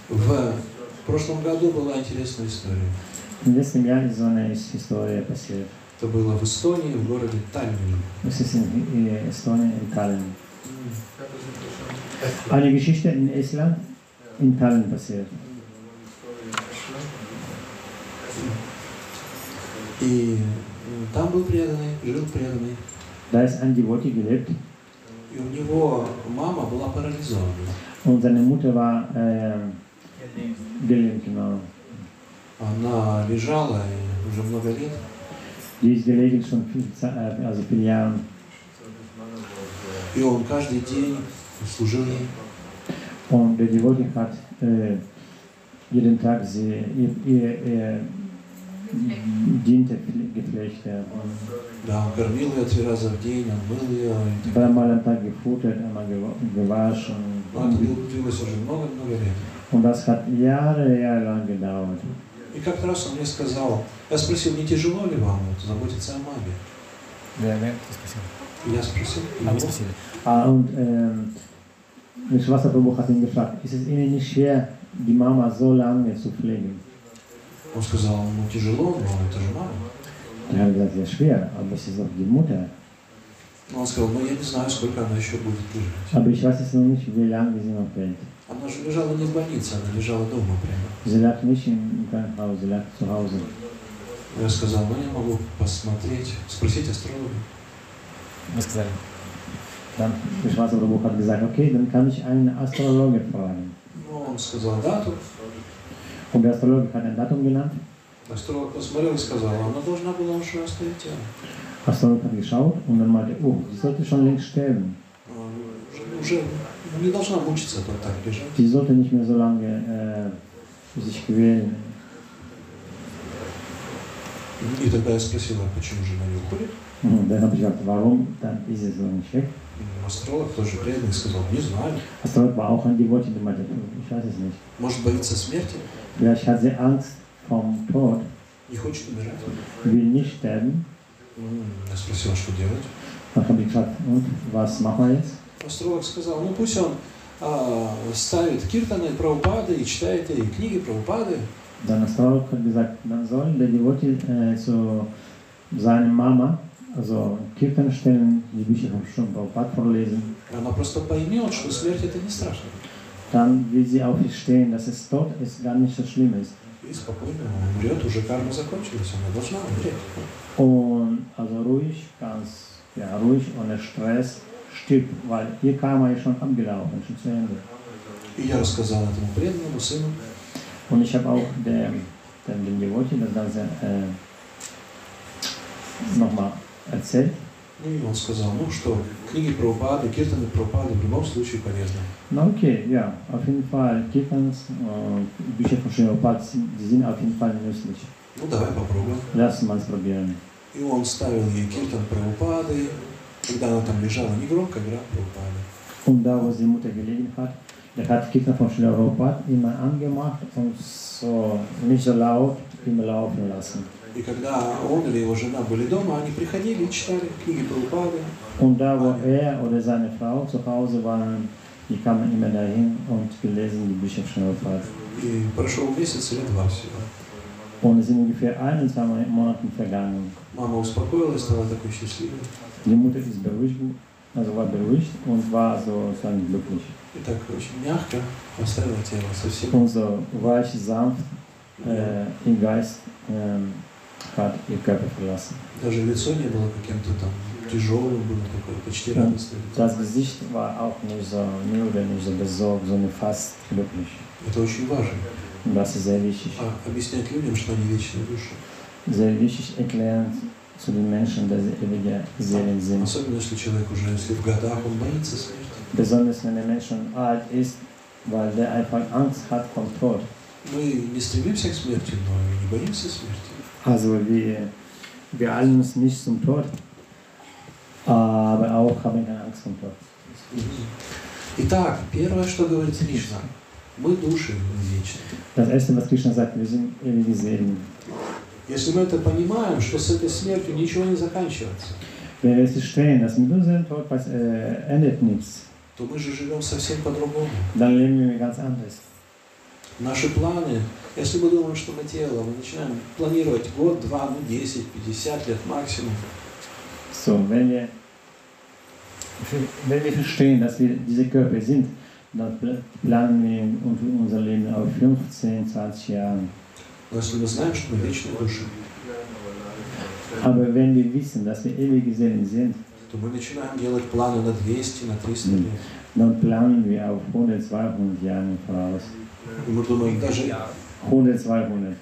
В прошлом году была интересная история. Jahr ist so eine Historie passiert. Это было в Эстонии, в городе Таллине. Das ist in Estonien, in Tallinn. Eine Geschichte in Estland, in Tallinn passiert. И там был преданный, жил преданный. Da ist ein Devotee gelebt. И у него мама была парализована. Und seine Mutter war äh, gelähmt, genau. Она лежала уже много лет. Die ist gelegen schon viel, Ze- äh, also viele Jahre. И он каждый день служил ей. Und der Devotee hat äh, jeden Tag sie, ihr, ihr, ihr diente gepflegt. Ja. Und Да, он кормил ее три раза в день, он мыл ее. и так dreimal am Tag gefuttert, einmal gewa- gewaschen. Но это длилось уже много-много лет. Und das hat Jahre, Jahre lang gedauert. И как-то раз он мне сказал, я спросил, не тяжело ли вам вот, заботиться о маме? Wer? Das passiert. И я спросил, Ah, его. das passiert. Ah, und ähm, Vishwasa Prabhu hat ihn gefragt, ist es Ihnen nicht schwer, die Mama so lange zu pflegen? он сказал, ну тяжело, но это же мама. Er hat gesagt, ja schwer, aber es ist auch die Mutter. Он сказал, ну я не знаю, сколько она еще будет лежать. Aber ich weiß jetzt noch nicht, wie lange sie noch hält. Она же лежала не в больнице, она лежала дома прямо. Sie lag nicht im Krankenhaus, sie lag zu Hause. Я сказал, ну я могу посмотреть, спросить астролога. Was gesagt? Dann Vishwasa Prabhu hat gesagt, okay, dann kann ich einen Astrologe fragen. Ну, он сказал дату. Und der Astrologe hat ein Datum genannt. Астролог посмотрел и сказал, она должна была уже оставить тело. Astrologe hat geschaut und dann meinte, oh, sie sollte schon längst sterben. А, Не должна мучиться вот так лежать. Sie sollte nicht mehr so lange äh, sich quälen. И тогда я спросил, а почему жена не уходит? Und dann habe ich gesagt, warum? Dann ist sie so nicht weg. М, Астролог тоже преданный сказал, не знаю. Astrolog war auch ein Devotee, der meinte, ich weiß es nicht. Может боится смерти, Vielleicht hat sie Angst vom Tod, не хочет умирать. will nicht sterben. Я спросил, что делать. Dann habe ich gesagt, und was machen wir jetzt? Астролог сказал, ну пусть он а, ставит киртаны Прабхупады и читает и книги Прабхупады. Dann Astrolog hat gesagt, dann soll der Devotee äh, zu seiner Mama, also Kirtan stellen, die Bücher Schon Prabhupada vorlesen. Она просто поймет, что смерть это не страшно. Dann will sie auch verstehen, dass es Tod ist gar nicht so schlimm ist. И спокойно умрет, уже карма закончилась, она должна умереть. Und also ruhig, ganz ja, ruhig, ohne Stress stirbt, weil ihr Karma ist schon abgelaufen, schon zu Ende. И я рассказал этому преданному сыну, Und ich habe auch dem, dem, dem Devotee das Ganze äh, nochmal erzählt. ну и он сказал, ну что, книги Прабхупады, киртаны Прабхупады в любом случае полезны. Na okay, ja, auf jeden Fall Kirtans und Bücher von Srimad die sind auf jeden Fall nützlich. Ну давай попробуем. Lass mal es probieren. И он ставил ей киртан Прабхупады, когда она там лежала, негромко играл Прабхупады. Und da, wo die Mutter gelegen hat, der hat Kirtan von Srimad Prabhupada immer angemacht und so nicht so laut immer laufen lassen. И когда он или его жена были дома, они приходили и читали книги Прабхупады. Und da, wo er oder seine Frau zu Hause waren, die kamen immer dahin und gelesen die Bücher von Prabhupada. И прошел месяц или два всего. Und es sind ungefähr ein und zwei Monate vergangen. Мама успокоилась, стала такой счастливой. Die Mutter ist beruhigt, also war beruhigt und war sozusagen glücklich. И так очень мягко оставила тело совсем. Und so weich, sanft äh, im Geist ähm, hat ihr Körper verlassen. Даже лицо не было каким-то там тяжелым, было такое почти радостное. Das Gesicht war auch nicht so müde, nicht so besorgt, sondern fast glücklich. Это очень важно. Das ist sehr wichtig. А объяснять людям, что они вечные души. Sehr wichtig erklären zu den Menschen, dass ewige Seelen sind. Особенно если человек уже, если в годах, он боится смерти. Besonders wenn der Mensch schon alt ist, weil der einfach Angst hat vom Tod. Мы не стремимся к смерти, но и не боимся смерти. Also wir, wir eilen uns nicht zum Tod, aber auch haben keine Angst vom Tod. Итак, первое, что говорит Кришна. Мы души вечные. Das erste, was Krishna sagt, wir sind ewige Seelen. Если мы это понимаем, что с этой смертью ничего не заканчивается, Wenn wir jetzt verstehen, dass mit unserem Tod was, äh, endet nichts, то мы же живем совсем по-другому. dann leben wir ganz anders. Наши планы, если мы думаем, что мы тело, мы начинаем планировать год, два, ну 10, 50 лет максимум. So, wenn wir, wenn wir verstehen, dass wir diese Körper sind, dann pl- planen wir un- unser Leben auf 15, 20 Jahre. Но если мы знаем, что мы вечные души, Aber wenn wir wissen, dass wir ewige Seelen sind, то мы начинаем делать планы на 200, на 300 лет. dann planen wir auf 100, 200 Jahre voraus. И мы думаем, даже 100, 200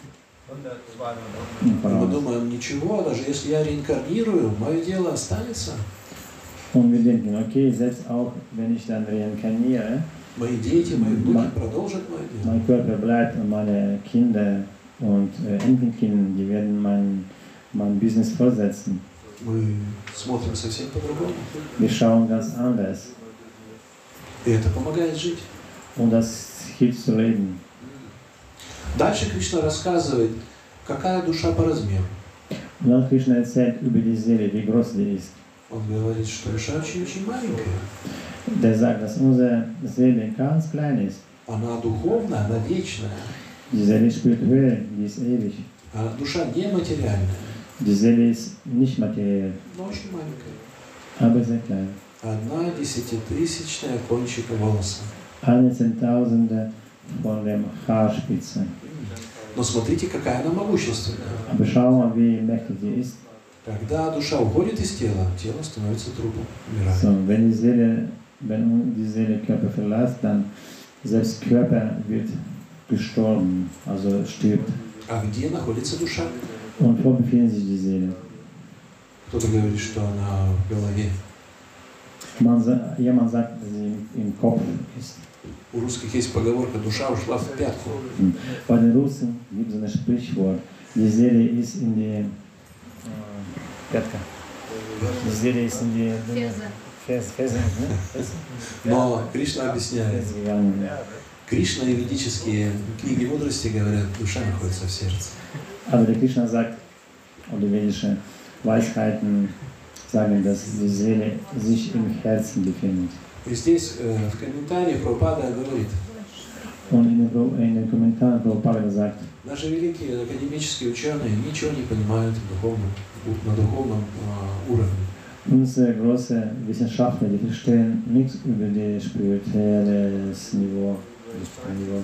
и мы думаем, ничего, даже если я реинкарнирую, мое дело останется. Und wir denken, okay, selbst auch wenn ich dann reinkarniere, Мои дети, мои внуки продолжат мое дело. mein Körper bleibt und meine Kinder und äh, Enkelkinder, die werden mein, mein Business fortsetzen. Мы смотрим совсем по-другому. Wir schauen ganz anders И это помогает жить. und das hilft zu leben. Дальше Кришна рассказывает, какая душа по размеру. Und dann Krishna erzählt über die Seele, wie groß sie ist. Он говорит, что душа очень-очень маленькая. Der sagt, dass unsere Seele ganz klein ist. Она духовная, она вечная. Die Seele spielt Höhe, die ist ewig. А душа нематериальная, Die Seele ist nicht materiell, но очень маленькая. aber sehr klein. Одна десятитысячная кончика волоса. Eine Zehntausende von der Haarspitze. Но смотрите, какая она могущественная. Aber schau mal, wie mächtig sie ist. Когда душа уходит из тела, тело становится трупом, умирает. So, wenn die Seele, wenn die Seele Körper verlässt, dann selbst Körper wird gestorben, also stirbt. А где находится душа? Und wo befindet sich die Seele? Кто-то говорит, что она в голове. Man, jemand sagt, dass sie im, im Kopf ist. У русских есть поговорка «душа ушла в пятку». Bei den Russen gibt es ein Sprichwort, die Seele ist in die Пятка. Die Seele ist in die? Фез? Но Кришна объясняет. Кришна и ведические книги мудрости говорят, душа находится в сердце. Aber der Krishna sagt, oder vedische Weisheiten sagen, dass die Seele sich im Herzen befindet. И здесь э, в комментарии Прабхупада говорит, Und in in den Kommentaren Prabhupada sagt, наши великие академические ученые ничего не понимают духовном, на духовном э, уровне. unsere großen Wissenschaftler, die verstehen nichts über das spirituelle Niveau. Niveau.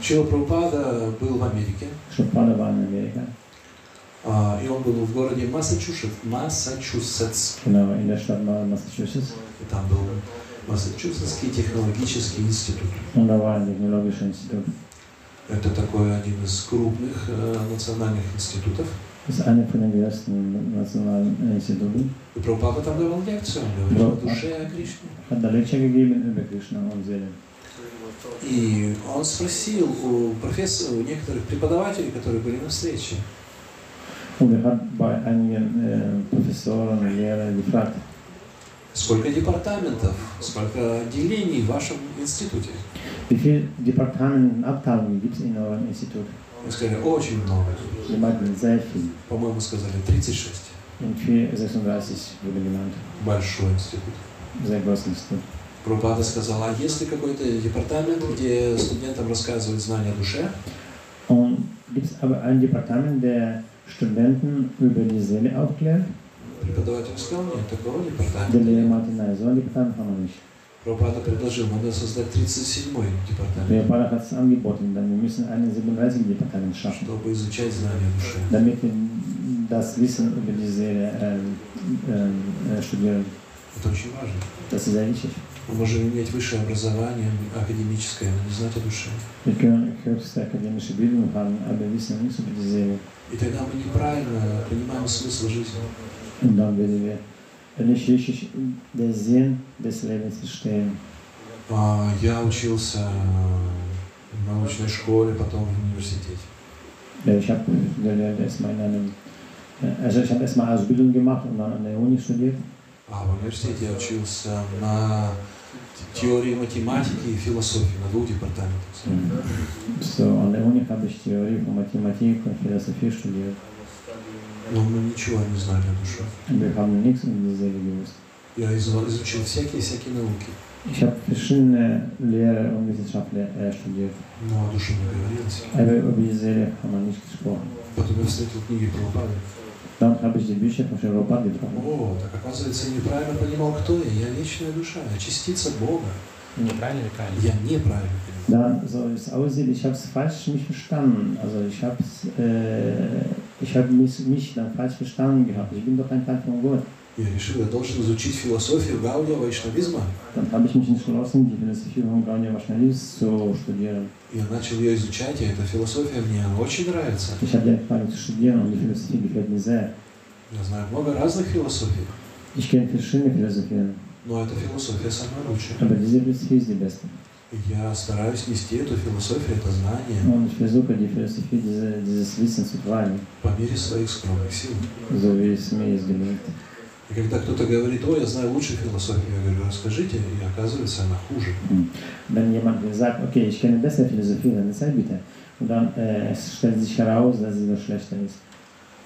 Чила Прабхупада был в Америке, Prabhupada war in Amerika, а, и он был в городе Массачусетс, Массачусетс. genau, in der Stadt Massachusetts. И там был Массачусетский технологический институт. Und da war ein technologischer Institut. Это такой один из крупных э, национальных институтов. Das ist einer von den größten nationalen Instituten. И Прабхупада там давал лекцию, он говорил о душе, о Кришне. Hat da Lecture gegeben über Krishna und Seele. И он спросил у профессора, у некоторых преподавателей, которые были на встрече, Und er hat bei einigen äh, Professoren und Lehrern gefragt, сколько департаментов, сколько отделений в вашем институте. wie viele Departementen und Abteilungen gibt es in eurem Institut? Мы сказали, очень много. Die meinten sehr viel. По-моему, сказали 36. Und 436 wurde genannt. Большой институт. Sehr großes Institut. Прабхупада сказал, а есть ли какой-то департамент, где студентам рассказывают знания о душе? Und gibt es aber ein Departement, der Studenten über die Seele aufklärt? Преподаватель сказал, нет, такого Der департамента Lehrer нет. meinte, nein, so ein Departement haben wir nicht. Прабхупада предложил, надо создать 37-й департамент, Der Lehrer hat es angeboten, dann wir müssen einen 37 Departement schaffen, чтобы изучать знания damit wir das Wissen über die Seele ähm, ähm, äh, studieren. Это очень важно. Das ist sehr wichtig. Мы можем иметь высшее образование, академическое, но не знать о душе. И тогда мы неправильно понимаем смысл жизни. Nicht richtig den Sinn des Lebens verstehen. А, Я учился в научной школе, потом в университете. Ich habe erstmal in einem, äh, also ich habe erstmal Ausbildung gemacht und dann an der Uni studiert. А в университете я учился на теории математики и философии, на двух департаментах. So, an der Uni habe ich Theorie von Mathematik und Philosophie studiert. Но мы ничего не знали о душе. Wir haben nichts über die Seele gewusst. Я изу- изучил всякие-всякие науки, Ich habe verschiedene Lehrer und Wissenschaftler äh, studiert, но о душе не говорилось. aber über die Seele haben wir nicht gesprochen. Потом я встретил книги Прабхупады. Dann habe ich die Bücher von Sherlock getroffen. О, так оказывается, я неправильно понимал, кто я. Я вечная душа, я частица Бога. Неправильно или правильно? Я неправильно понимаю. Dann so es aussieht, ich habe es falsch nicht verstanden. Also ich habe äh, ich habe mich, mich dann falsch verstanden gehabt. Ich bin doch ein Teil von Gott. Я решил, я должен изучить философию Гаудия Вайшнавизма. Я начал ее изучать, и эта философия мне очень нравится. Я знаю много разных философий, Ich kenne verschiedene Philosophien, но эта философия самая лучшая. aber diese Philosophie ist die beste. И Я стараюсь нести эту философию, это знание Und ich versuche die Philosophie, diese, dieses Wissen zu tragen, по мере своих скромных сил. so wie es mir ist gelingt. И когда кто-то говорит, ой, я знаю лучшую философию, я говорю, расскажите, и оказывается, она хуже. Wenn jemand mir sagt, okay, ich kenne bessere Philosophie, dann erzähl bitte. Und dann äh, es stellt sich heraus, dass sie noch schlechter ist.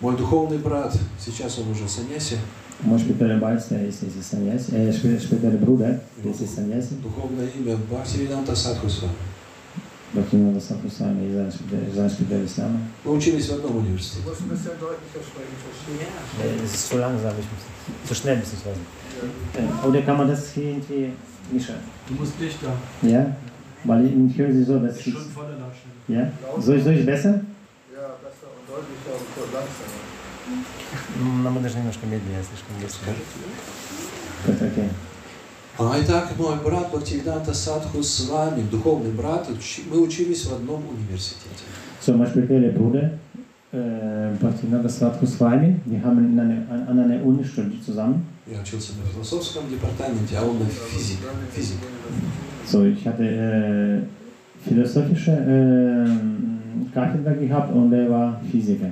Мой духовный брат, сейчас он уже саньяси, Мой ist, ist Sanyasi, äh, spä- späterer Bruder, der ist Sanyasi. духовное имя Бхактивиданта Садхусва. Бхактивинода Сахусами и sein später- sein späterer Name. Мы учились в одном университете. Du musst ein bisschen deutlicher sprechen, verstehe ich. Nee, Es ist zu langsam, ich muss zu schnell beziehungsweise. Äh, oder kann man das hier irgendwie mischen? Du musst dichter. Ja? Weil ich höre sie so, dass ich... Schon voller Lautstärke. Ja? Soll ich, soll ich besser? Ja, besser und deutlicher und langsamer. М, Нам даже немножко медленнее, слишком быстро. Gut, okay. А, итак, мой брат Бхактивиданта Садху с вами, духовный брат, мы учились в одном университете. So, mein späterer Bruder, äh, Bhaktivinoda Svatkuswami, wir haben in einer, an, einer Uni studiert zusammen. Я учился на философском департаменте, а он на физик. физик. So, ich hatte äh, philosophische äh, Katheder gehabt und er war Physiker.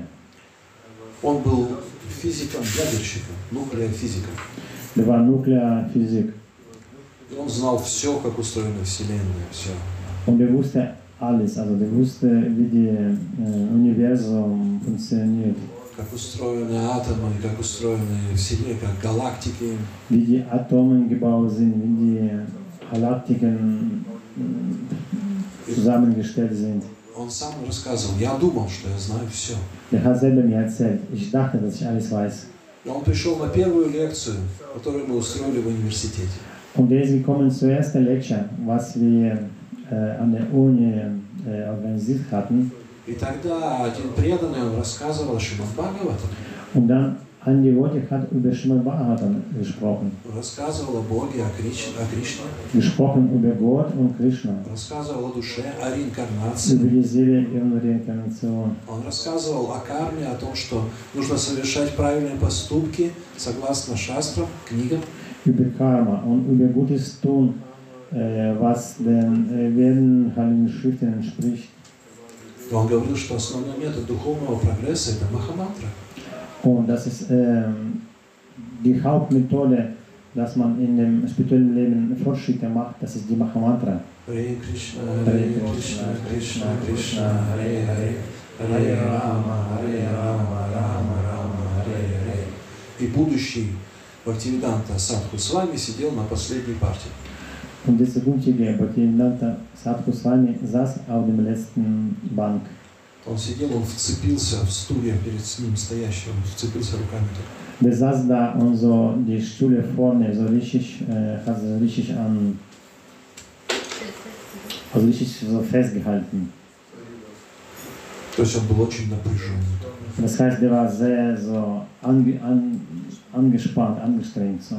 Он был физиком, ядерщиком, нуклеофизиком. Der war Nuklearphysik он знал все, как устроена Вселенная, все. und er wusste alles, also der wusste, wie äh, Universum funktioniert, Как устроены атомы, как устроены Вселенная, как галактики. wie die Atome gebaut sind, wie die Galaktiken zusammengestellt sind. Он сам рассказывал, я думал, что я знаю все. Der hat selber mir erzählt, ich dachte, dass ich alles weiß. Он пришел на первую лекцию, которую мы устроили в университете. Und ist gekommen zur ersten Lecture, was wir äh, an der Uni äh, organisiert hatten. И тогда один преданный, он рассказывал Шримад Бхагаватам. Und dann Andi Wojtek hat über Srimad Bhagavatam gesprochen. Рассказывал о Боге, о Кришне, о Кришне. Gesprochen über Gott und Krishna, рассказывал о душе, о über реинкарнации. die Seele und Reinkarnation. Он рассказывал о карме, о том, что нужно совершать правильные поступки согласно шастрам, книгам. Über Karma und über Gutes tun, äh, was den äh, Werden Heiligen Schriften entspricht. И он говорил, что основной метод духовного прогресса – это Махамантра. Und das ist ähm, die Hauptmethode, dass man in dem spirituellen Leben Fortschritte macht, das ist die Mahamantra. Харе Кришна, Харе Харе Кришна, Кришна, Кришна, Кришна Кришна, Кришна, Харе Харе, Харе Рама, Харе Рама, Рама Рама, Харе Харе. И будущий Бхактивиданта Садху с вами сидел на последней партии. Und der zukünftige Bhaktivedanta Sadhu Swami saß auf dem letzten Bank. Он сидел, он вцепился в стулья перед ним стоящим, он вцепился руками. так. Der saß da und so die Stühle vorne so richtig, äh, hat so richtig an, also richtig so festgehalten. То есть он был очень напряженный. Das heißt, der war sehr so ange, an, angespannt, angestrengt. So.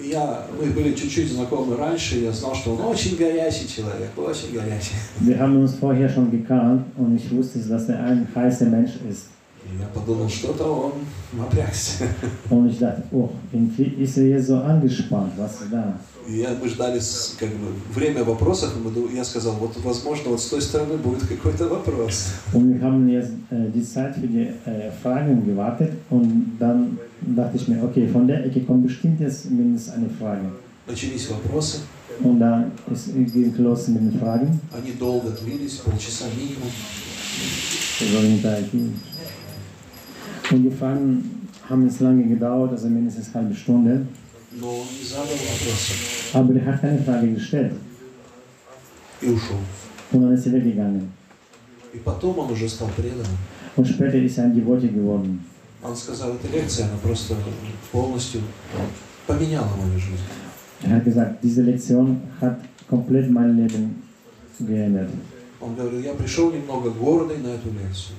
Я, мы были чуть-чуть знакомы раньше, я знал, что он очень горячий человек, очень горячий. Wir haben uns vorher schon gekannt und ich wusste, dass er ein heißer Mensch ist. И я подумал, что-то он напрягся. Und ich dachte, oh, irgendwie ist er jetzt so angespannt, was ist da? И я, мы ждали с- как бы, время вопросов, и мы ду- я сказал, вот возможно, вот с той стороны будет какой-то вопрос. Und wir haben jetzt äh, die Zeit für die äh, Fragen gewartet und dann dachte ich mir, okay, von der Ecke kommt bestimmt jetzt mindestens eine Frage. Начались вопросы, Und dann ist es ging los mit den Fragen. они долго длились, полчаса минимум. So in der IT. Und die Fragen haben jetzt lange gedauert, also mindestens eine halbe Stunde. Но не задал вопроса Aber er hat keine Frage gestellt. и ушел. Und dann ist er weggegangen. И потом он уже стал преданным. Und später ist er ein Devote geworden. Он сказал, эта лекция, она просто полностью поменяла мою жизнь. Er hat gesagt, diese Lektion hat komplett mein Leben geändert. Он говорил, я пришел немного гордый на эту лекцию.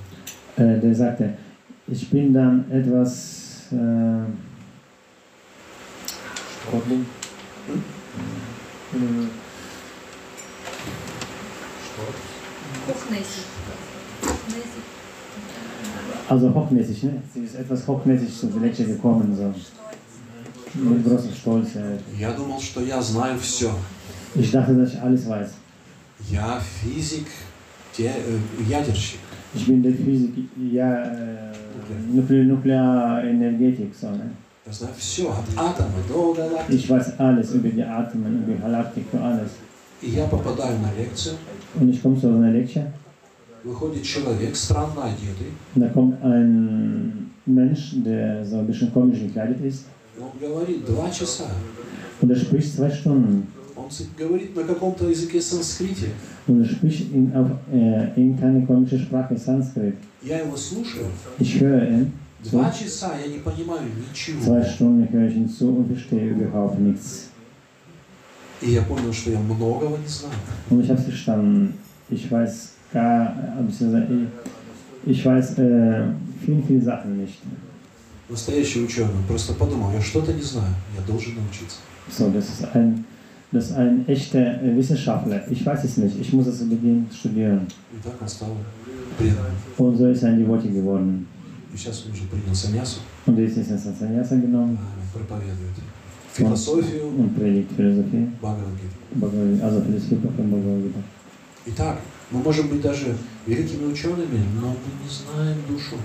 Äh, der sagte, ich bin dann etwas äh, Hochnäsig. Hochnäsig. also hochnäsig, ne? Sie ist etwas hochnäsig zur Lektion gekommen, so mit großem Stolz. Äh. Я думал, что я знаю все. Ich dachte, dass ich alles weiß. Я физик, те, э, ядерщик. Ich bin der Physik, ja, äh, Nukle Nuklearenergetik, so, ne? Я знаю все, от атома до галактики. Ich weiß alles über die Atmen, über Galaktik, alles. И я попадаю на лекцию. Und ich komme zu einer Lektion, Выходит человек, странно одетый. da kommt ein Mensch, der so ein bisschen komisch gekleidet ist, и Он говорит два часа. und er spricht zwei Stunden. Он с- говорит на каком-то языке санскрите. Und er spricht in, auf äh, irgendeine komische Sprache, Sanskrit. Я его слушаю. Ich höre ihn, Два часа я не понимаю ничего. zwei Stunden höre ich ihm zu und verstehe überhaupt nichts. И я понял, что я многого не знаю. Und ich habe verstanden. Ich weiß gar, äh, ich, weiß äh, viel, viel Sachen nicht. Настоящий ученый. Просто подумал, я что-то не знаю. Я должен научиться. So, das ist ein, das ist ein echter äh, Wissenschaftler. Ich weiß es nicht. Ich muss es unbedingt studieren. Und so ist er ein Devotee geworden. И сейчас он уже принял саньясу. Und jetzt ist er ins Sannyasa genommen а, Проповедует философию und predigt Philosophie, Бхагавадгиты. Bhagavad- also Philosophie von Bhagavad Gita. Итак, мы можем быть даже великими учеными, но мы не знаем душу.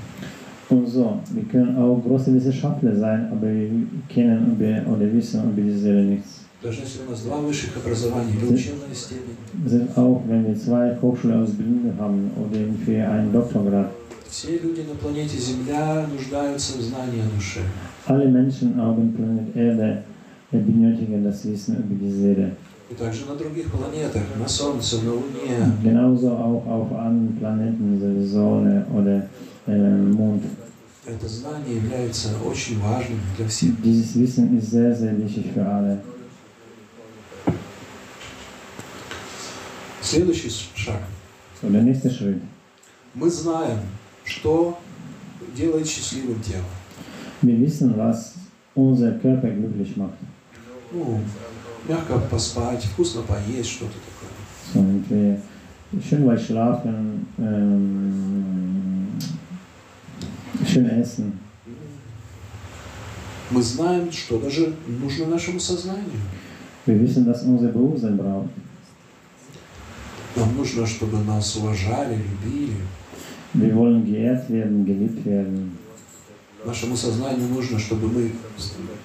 Und so, wir können auch große Wissenschaftler sein, aber wir kennen über, oder wissen über die Seele nichts. Даже если у нас два высших образования или ученая степень, Selbst auch wenn wir zwei Hochschulausbildungen haben oder für einen Doktorgrad, все люди на планете Земля нуждаются в знании о душе. alle Menschen auf dem Planet Erde äh, benötigen das Wissen über die Seele. И также на других планетах, на Солнце, на Луне. Genauso auch auf anderen Planeten, so wie Sonne oder äh, Mond. Это знание является очень важным для всех. Dieses Wissen ist sehr, sehr wichtig für alle. Следующий шаг. So, der nächste Schritt. Мы знаем, что делает счастливым тело. Wir wissen, was unser Körper glücklich macht. Ну, мягко поспать, вкусно поесть, что-то такое. So, und wir schön weit schlafen, ähm, schön essen. Мы знаем, что даже нужно нашему сознанию. Wir wissen, dass unser Bewusstsein braucht. Нам нужно, чтобы нас уважали, любили. Wir wollen geehrt werden, geliebt werden. Нашему сознанию нужно, чтобы мы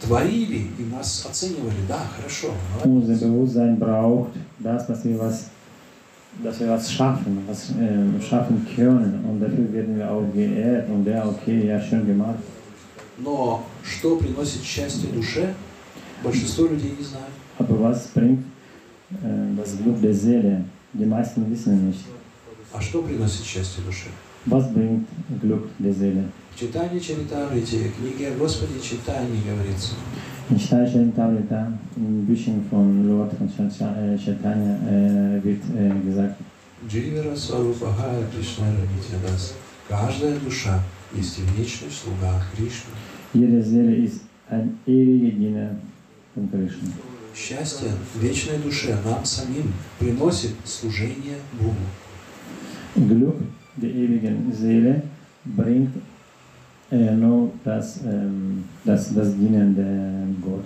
творили и нас оценивали. Да, хорошо. Unser Bewusstsein braucht das, dass wir was, dass wir was schaffen, was ähm, schaffen können. Und dafür werden wir auch geehrt. Und der, okay, ja, schön gemacht. Но что приносит счастье душе, большинство людей не знают. Aber was bringt äh, das Glück der Seele? Wissen nicht. А что приносит счастье душе? Was bringt Glück der Seele? В читании Чаритамрити, книге о Господе читании говорится, In Steicheln Tableta, in Büchern von Lord Chaitanya äh, wird äh, gesagt, Дживера Сварупахая Кришна Нитядас. Каждая душа есть вечный слуга Кришны. jede Seele ist ein ewiger Diener von Krishna. Счастье вечной душе нам самим приносит служение Богу. Glück der ewigen Seele bringt äh, nur das, ähm, das, das Dienen der Gott.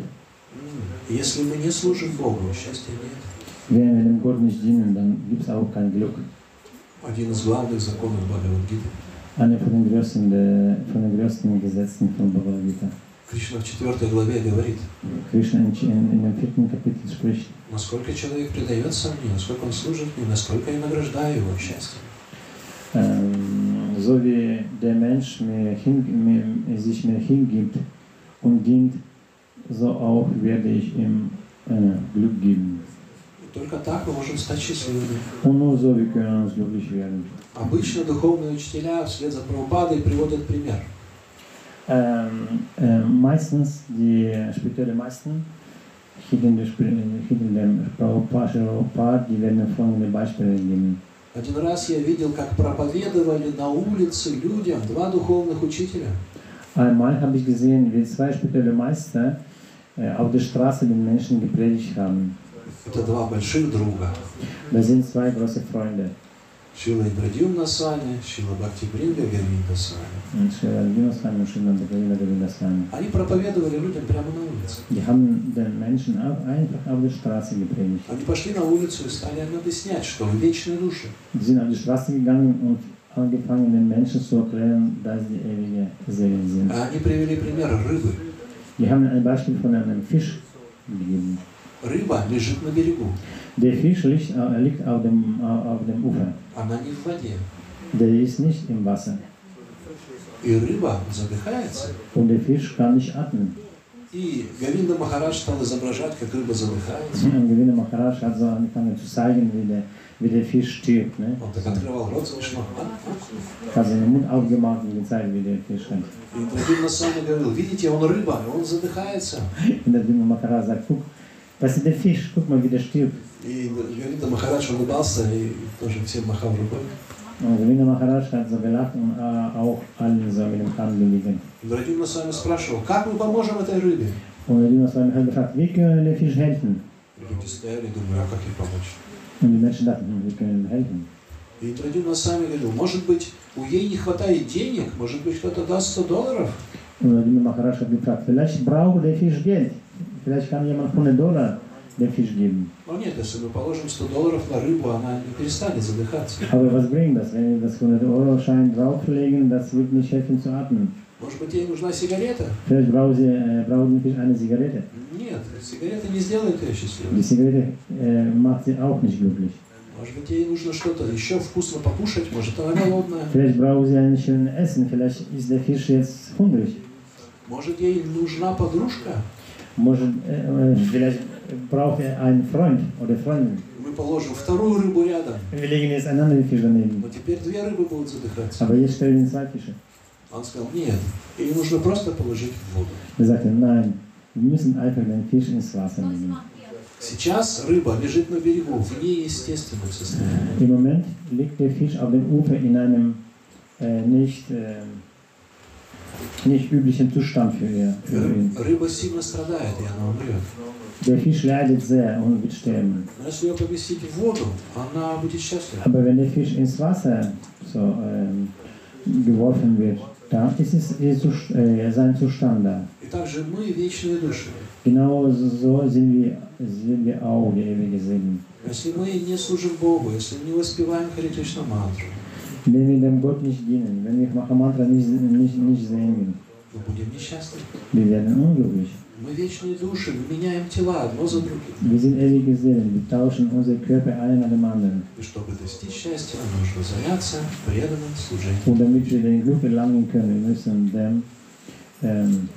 Если мы не служим Богу, счастья нет. Wenn wir dem Gott nicht dienen, dann gibt es auch kein Glück. Один из главных законов Бхагавадгиты. Eine von den größten, von den größten Gesetzen von Bhagavad Gita. Кришна в четвертой главе говорит, насколько человек предается мне, насколько он служит мне, насколько я награждаю его счастьем. so wie der Mensch mir hin, mir, sich mir hingibt und dient, so auch werde ich ihm äh, Glück geben. Только так мы можем стать счастливыми. Обычно духовные учителя вслед за Прабхупадой приводят пример. Ähm, äh, meistens, die spirituelle Meisten hinter, der, Spr- hinter dem Prabhupada, Srila Prabhupada, die werden folgende Beispiele geben. Один раз я видел, как проповедовали на улице людям два духовных учителя. Einmal habe ich gesehen, wie zwei spirituelle Meister äh, auf der Straße den Menschen gepredigt haben. Это два больших друга. Das sind zwei große Freunde. Шила Ибрадиум Насани, Шила Бхакти Бринга Гавинда Govindaswami. Они проповедовали людям прямо на улице. Die haben den Menschen einfach auf der Straße gepredigt. Они пошли на улицу и стали им объяснять, что вы вечные души. Die sind auf die Straße gegangen und angefangen, den Menschen zu erklären, dass die ewige Seelen sind. А Они привели пример рыбы. Die haben ein Beispiel von einem Fisch gegeben. Рыба лежит на берегу. Der Fisch liegt, äh, liegt auf, dem, äh, auf dem Ufer. Она не в воде. Der ist nicht im Wasser. И рыба задыхается. Und der Fisch kann nicht atmen. И Гавинда Махарадж стал изображать, как рыба задыхается. Und Gewinner Maharaj hat so angefangen zu zeigen, wie der, wie der Fisch stirbt. Ne? Он так открывал рот смешно. А? А? Hat seinen Mund aufgemacht und gezeigt, wie der Fisch hat. И Гавинда Сами говорил, видите, он рыба, он задыхается. Und Gewinner Maharaj sagt, guck, das ist der Fisch, guck mal, wie der stirbt. И Гавинда Махарадж улыбался и тоже всем махал рукой. Gewinner Maharaj hat so gelacht und äh, auch allen so mit dem Hand gelegen. Ибрагим Насами спрашивал, как мы поможем этой рыбе? Und der Gewinner Maharaj hat gefragt, wie können wir Fisch helfen? Люди стояли и думали, а как ей помочь? Und die Menschen dachten, hm, wir können helfen. И Ибрагим Насами говорил, может быть, у ей не хватает денег, может быть, кто-то даст 100 долларов? Maharaj hat gefragt, vielleicht braucht der Fisch Geld. Vielleicht kann jemand 100 Dollar geben. Ну нет, если мы положим 100 долларов на рыбу, она не перестанет задыхаться. Aber was bringt das, wenn wir das 100-Euro-Schein drauflegen, das wird nicht helfen zu atmen. Может быть, ей нужна сигарета? Vielleicht braucht, sie, äh, braucht der Fisch eine Zigarette. Нет, сигарета не сделает ее Die счастливой. Zigarette äh, macht sie auch nicht glücklich. Может быть, ей нужно что-то еще вкусно покушать, может, она голодная. Vielleicht braucht sie ein schönes Essen, vielleicht ist der Fisch jetzt hungrig. Может, ей нужна подружка? Может, äh, äh, vielleicht braucht er einen Freund oder Freundin. Мы положим вторую рыбу рядом. Wir legen jetzt einen anderen Fisch daneben. Но теперь две рыбы будут задыхаться. Aber jetzt stellen zwei Fische. Он сказал, нет, ей нужно просто положить в воду. Er sagte, nein, wir müssen einfach den Fisch ins Wasser nehmen. Сейчас рыба лежит на берегу в неестественном состоянии. Im Moment liegt der Fisch auf dem Ufer in einem äh, nicht, äh, nicht üblichen Zustand für, ihr, für ihn. Рыба сильно страдает, и она умрет. Der Fisch leidet sehr und wird sterben. Но если ее поместить в воду, она будет счастлива. Aber wenn der Fisch ins Wasser so, ähm, geworfen wird, dann ist es ihr Zus- äh, sein Zustand da. И также мы вечные души. Genau so sind wir, sind wir auch, die ewige Seelen. Если мы не служим Богу, если не воспеваем Хари Кришна мантру, Wenn wir dem Gott nicht dienen, wenn wir Mahamantra nicht, nicht, nicht singen, мы будем несчастны. wir werden unglücklich. Мы вечные души, мы меняем тела одно за другим. Wir sind ewige Seelen, wir tauschen unsere Körper einen an dem anderen. И чтобы достичь счастья, нужно заняться преданным служением. Und damit wir den Glück erlangen können, wir müssen dem, ähm,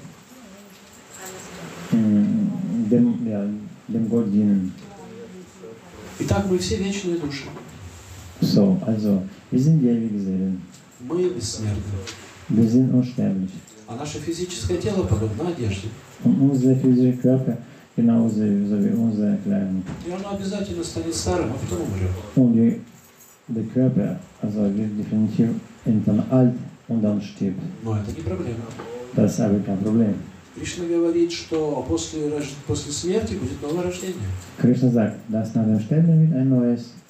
ähm, dem, ja, dem Gott dienen. Итак, мы все вечные души. So, also, wir sind die ewige Seelen. Мы бессмертны. Wir sind unsterblich. А наше физическое тело подобно одежде. Und unser physischer Körper genauso so wie unsere Kleidung. И оно обязательно станет старым, а потом умрет. Und die, der Körper also wird definitiv irgendwann alt und dann stirbt. Но это не проблема. Das ist aber kein Problem. Кришна говорит, что после, после смерти будет новое рождение. Krishna sagt, dass nach dem Sterben wird ein neues äh.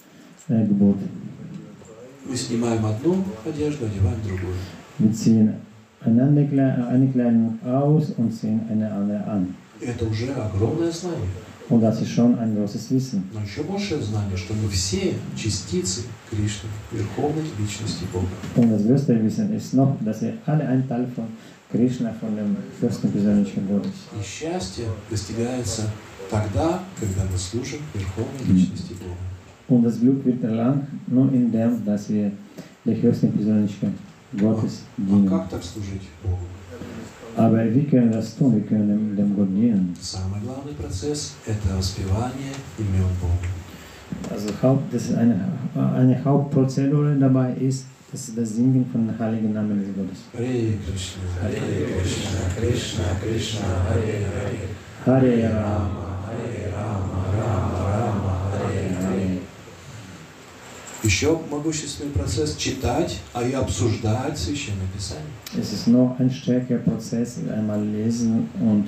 Мы снимаем одну одежду, одеваем другую. Wir ziehen einander, eine Kleidung aus und ziehen eine andere an. Это уже огромное знание. Und das ist schon ein großes Wissen. Но еще большее знание, что мы все частицы Кришны, Верховной Личности Бога. Und das größte Wissen ist noch, dass wir alle ein Teil von Krishna, von dem höchsten persönlichen Gottes. И счастье достигается тогда, когда мы служим Верховной Личности Бога. Und das Glück wird erlangt nur in dem, dass wir der höchsten persönlichen Gottes А dienen. как так служить Богу? Aber wie können wir das tun? Wir können dem, dem Gott dienen. Самый главный процесс – это воспевание имен Бога. Also Haupt, das ist eine, eine Hauptprozedur dabei ist, das ist das Singen von den heiligen Namen des Gottes. Харе Кришна, Харе Кришна, Кришна Кришна, Харе Харе, Hare Харе Rama, Рама, Еще могущественный процесс читать, а и обсуждать Священное Писание. Es ist noch ein stärkerer Prozess, einmal lesen und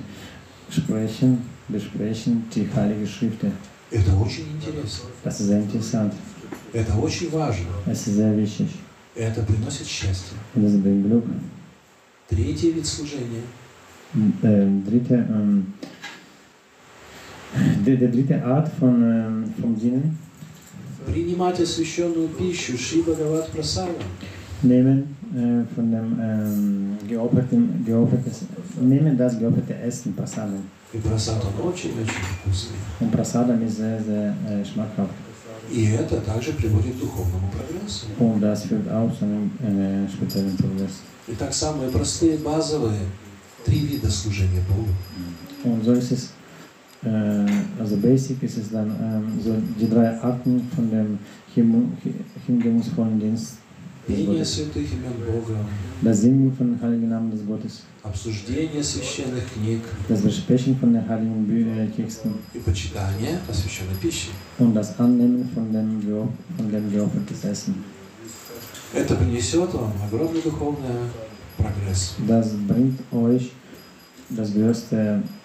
sprechen, besprechen die Heilige Schriften. Это очень интересно. Das ist sehr interessant. Это очень важно. Es ist sehr wichtig. Это приносит счастье. Das bringt Glück. Третий вид служения Äh, dritte, ähm, die, die dritte Art von, ähm, vom Dienen принимать освященную пищу Шри Бхагават Прасадам. nehmen äh, von dem ähm, geopferten, geopfertes, nehmen das geopferte Essen, Prasadam. И прасад он очень-очень вкусный. Und Prasadam ist sehr, sehr äh, schmackhaft. И это также приводит к духовному прогрессу. Und das führt auch zu einem äh, speziellen Progress. Итак, самые простые, базовые три вида служения Богу. Und so ist es, äh, also basic ist es dann ähm, so die drei Arten von dem Him- Hi- hingebungsvollen Dienst des Пение Gottes. святых имен Бога, Das Singen von den heiligen Namen des Gottes, обсуждение священных книг das Besprechen von den heiligen Bü äh, Texten и почитание освященной пищи. und das Annehmen von dem, Geo- von dem geopfertes Essen. Это принесет вам огромный духовный прогресс. Das bringt euch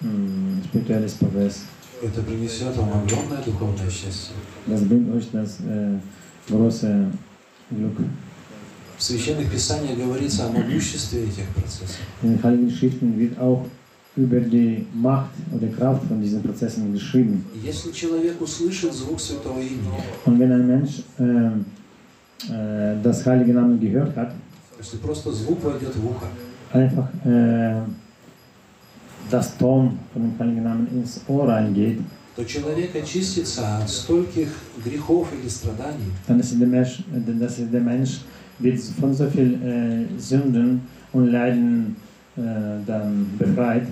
mh, spirituelles Progress. Это принесет вам огромное духовное счастье. Das bringt euch das äh, große Glück. В священных писаниях говорится о могуществе этих процессов. In den Heiligen Schriften wird auch über die Macht oder Kraft von diesen Prozessen geschrieben. Если человек услышит звук святого имени, Und wenn ein Mensch ähm, äh, das heilige Namen gehört hat, если просто звук войдет в ухо, einfach äh, das Ton von dem heiligen Namen ins Ohr reingeht, то человек очистится от стольких грехов или страданий, dann ist der Mensch, äh, dass der Mensch wird von so viel äh, Sünden und Leiden äh, dann befreit,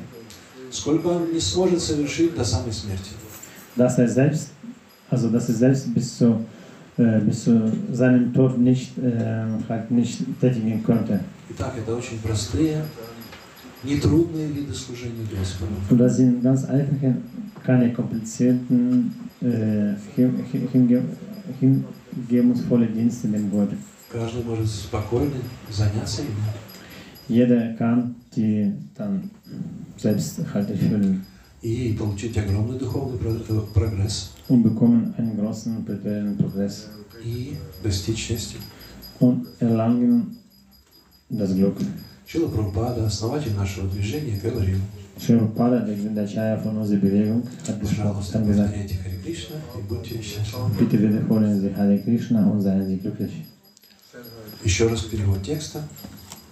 сколько он не сможет совершить до самой смерти. dass er selbst, also dass er selbst bis zu, äh, bis zu seinem Tod nicht, äh, halt nicht tätigen konnte. Итак, это очень простые, нетрудные виды служения Господу. Das sind ganz einfache, keine komplizierten, äh, hin- hin- hinge- hingebungsvolle Dienste dem Gott. Каждый может спокойно заняться ими. Jeder kann die dann selbst halt erfüllen и получить огромный духовный про- э, прогресс und bekommen einen großen spirituellen Progress и достичь счастья. und erlangen das Glück. Шила Прабхупада, основатель нашего движения, говорил, der Gründerchaya von unserer Bewegung, hat gesprochen, пожалуйста, повторяйте Хари Кришна и будьте счастливы. bitte wiederholen Sie Hare Krishna und seien Sie glücklich. Еще раз перевод текста.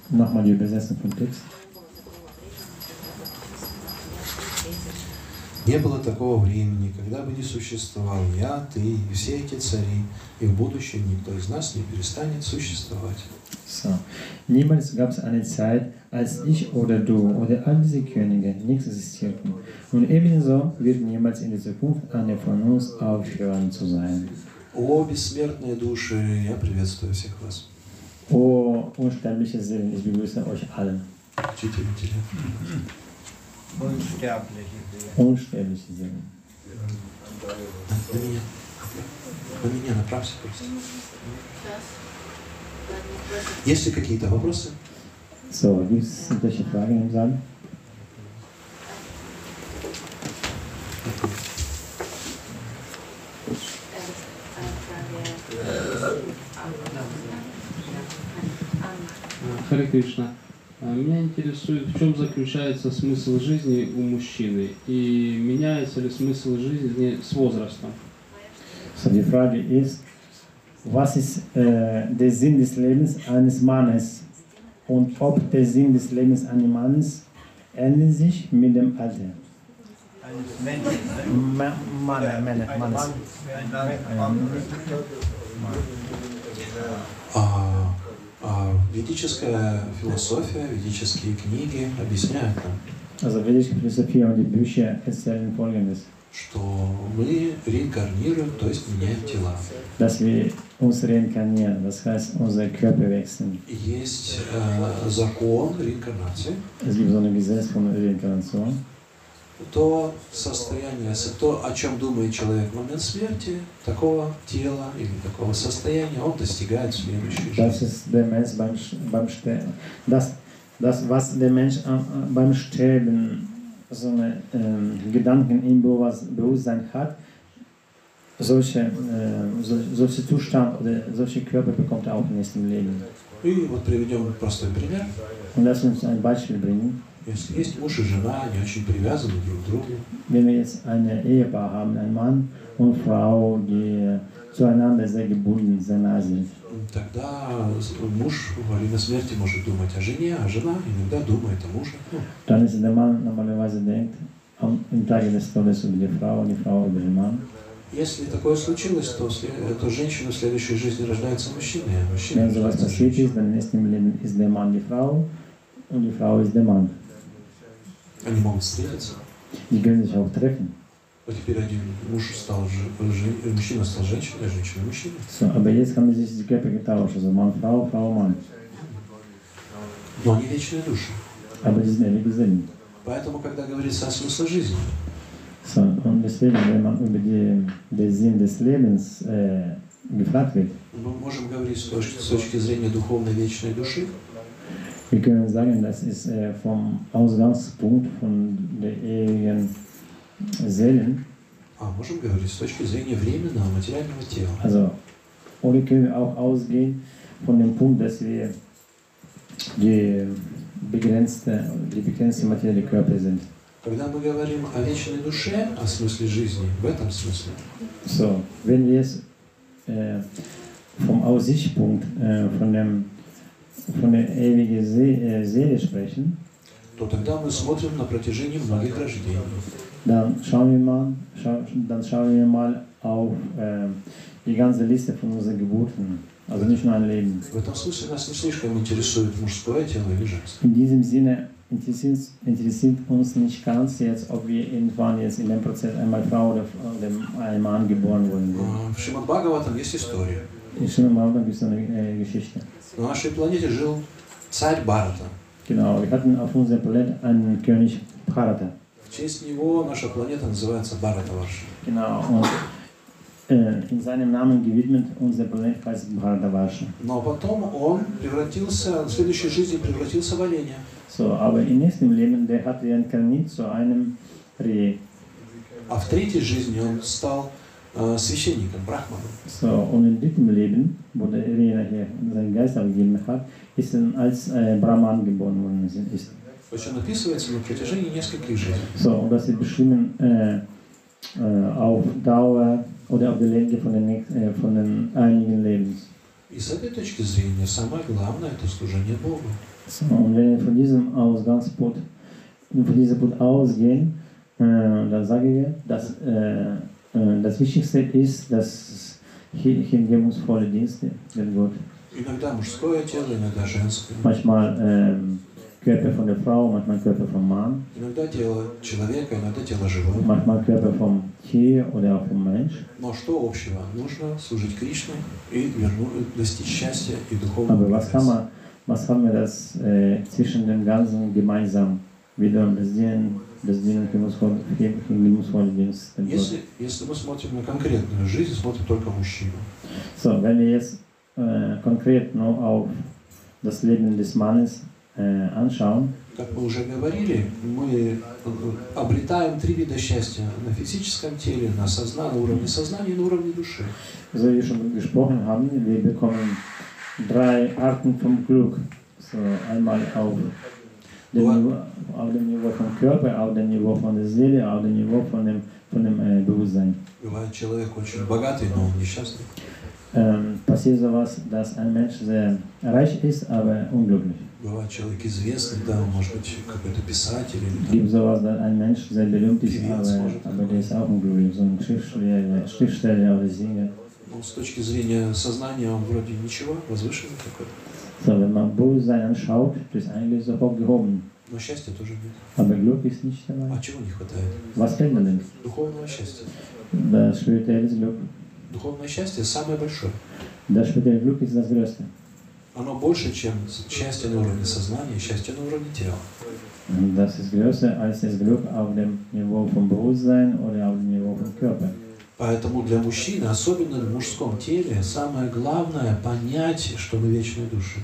Nochmal die Übersetzung vom Text. Не было такого времени, когда бы не существовал я, ты и все эти цари, и в будущем никто из нас не перестанет существовать. So. Niemals gab es eine Zeit, als ich oder du oder all diese Könige nichts existierten. Und ebenso wird niemals in der Zukunft einer von uns aufhören zu sein. О, бессмертные души, я приветствую всех вас. O unsterbliche Seelen, ich begrüße euch alle. Учитель, учитель. Unsterbliche Seele. Unsterbliche Seelen. На меня. На меня направься просто. Есть ли какие-то вопросы? So, gibt es irgendwelche Fragen im Saal? Харе Кришна. А, Меня интересует, в чем заключается смысл жизни у мужчины и меняется ли смысл жизни с возрастом? So, die Frage ist, was ist äh, der Sinn des Lebens eines Mannes und ob der Sinn des Lebens eines Mannes ändert sich mit dem Alter? Eines Menschen. Ma- Mann, Männer, Ein Mannes. Mann, ein Mann. А, а ведическая философия, ведические книги объясняют нам, Also vedische Philosophie und die Bücher erzählen folgendes, что мы реинкарнируем, то есть меняем тела. dass wir uns reinkarnieren, das heißt unsere Körper wechseln. Есть э, закон реинкарнации, Es gibt so ein Gesetz von Reinkarnation то состояние, то, о чем думает человек в момент смерти, такого тела или такого состояния он достигает в следующей жизни. ist der Mensch beim, Sch- beim Sterben. Das, das, was der Mensch am- am- beim Sterben so eine ähm, Gedanken im Bewusst- Bewusstsein hat, solche, äh, so, solche Zustand oder solche Körper bekommt er auch im nächsten Leben. Und lass uns ein Beispiel bringen. Если есть муж и жена, они очень привязаны друг к другу, Wenn wir jetzt eine Ehepaar haben, ein Mann und Frau, die zueinander sehr gebunden, sehr nah sind, тогда муж во время смерти может думать о жене, а жена иногда думает о муже. Ну, dann ist der Mann normalerweise denkt am, Tage des Todes über die Frau und die Frau über den Mann. Если такое случилось, то, то женщина в следующей жизни рождается мужчиной, а мужчина Wenn sowas passiert ist, dann ist im Leben ist der Mann die Frau und die Frau ist der Mann. Они могут встретиться. Die können sich auch treffen. Теперь один муж стал, жен- мужчина стал женщиной, а женщина мужчиной. So, aber jetzt haben sich die Körper getauscht, also Mann, Frau, Frau, Mann. Но они вечные души. Aber die sind ewig Seelen. Поэтому, когда говорится о смысле жизни, So, und deswegen, wenn man über die, den Sinn des Lebens äh, gefragt wird, мы можем говорить с точки, с точки зрения духовной вечной души, wir können sagen, das ist äh, vom Ausgangspunkt von der ewigen Seelen, а можем говорить с точки зрения временного материального тела. also, oder können wir auch ausgehen von dem Punkt, dass wir die begrenzte, die begrenzte materielle Körper sind. Когда мы говорим о вечной душе, о смысле жизни, в этом смысле, So, wenn wir jetzt äh, vom Aussichtspunkt äh, von, dem, von der ewigen See, äh, Seele sprechen, то тогда мы смотрим на протяжении многих рождений. dann schauen wir mal, schau, dann schauen wir mal auf äh, die ganze Liste von unseren Geburten, also nicht nur ein Leben. В этом смысле нас не слишком интересует мужское тело или женское. In diesem Sinne interessiert, interessiert uns nicht ganz jetzt, ob wir irgendwann jetzt in dem Prozess einmal Frau oder, oder ein Mann geboren wurden. А, В Шримад Бхагаватам есть история. In Schönem gibt es eine äh, Geschichte. На нашей планете жил царь Барата. Genau, wir hatten auf unserem Planet einen König Bharata. В честь него наша планета называется Баратаварша. Genau, und äh, in seinem Namen gewidmet, unser Planet heißt Bharatavarsha. Но потом он превратился, в следующей жизни превратился в оленя. So, aber im nächsten Leben, der hat reinkarniert zu einem Reh. А в третьей жизни он стал э, священником, брахманом. So, und im dritten Leben, wo der Reh nachher seinen Geist abgegeben hat, ist er als äh, Brahman geboren worden. Ist. То есть он описывается на протяжении нескольких жизней. So, und das ist beschrieben äh, äh, auf Dauer oder auf der Länge von den, nächsten- äh, von den einigen Lebens. И с этой точки зрения самое главное – это служение Богу. So, und wenn wir von diesem Ausgangspunkt, von diesem Punkt ausgehen, äh, dann sagen wir, dass äh, äh, das Wichtigste ist, dass hi- hingebungsvolle Dienste den Gott. Иногда мужское тело, иногда женское. Manchmal ähm, Körper von der Frau, manchmal Körper vom Mann, Иногда тело человека, иногда тело животного. manchmal Körper vom Tier oder auch vom Mensch. Но что общего? Нужно служить Кришне и верну, достичь счастья и духовного Aber was, kann прогресса. man, was haben wir das äh, zwischen dem Ganzen gemeinsam? Wiederum das Если, если мы смотрим на конкретную жизнь, смотрим только мужчину. So, wenn wir jetzt äh, konkret nur auf das Leben des Mannes äh, anschauen, Как мы уже говорили, мы э, обретаем три вида счастья на физическом теле, на, созна... на уровне сознания и на уровне души. so wie wir schon gesprochen haben, wir bekommen drei Arten vom Glück. So, einmal auf Niveau, auf dem Niveau vom Körper, auf dem Niveau von der Seele, auf dem Niveau von dem, von dem äh, Bewusstsein. Бывает человек очень богатый, но он несчастный. Ähm, passiert sowas, dass ein Mensch sehr reich ist, aber unglücklich. Бывает человек известный, да, может быть какой-то писатель или gibt sowas, dass ein Mensch sehr berühmt ist, aber, aber der ist auch unglücklich. So ein Schriftsteller, Schriftsteller oder Sänger. ну, с точки зрения сознания он вроде ничего, возвышенный такой. So, wenn man Bewusstsein anschaut. Но счастья тоже нет. Aber Glück ist nicht dabei. А чего не хватает? Was fehlt denn? Духовного счастья. Das spirituelle Glück. Духовное счастье самое большое. Das spirituelle Glück ist das Größte. оно больше, чем счастье на уровне сознания, счастье на уровне тела. Und Das ist größer als das Glück auf dem Niveau vom Bewusstsein oder auf dem Niveau vom Körper. Поэтому для мужчины, особенно в мужском теле, самое главное понять, что мы вечные души.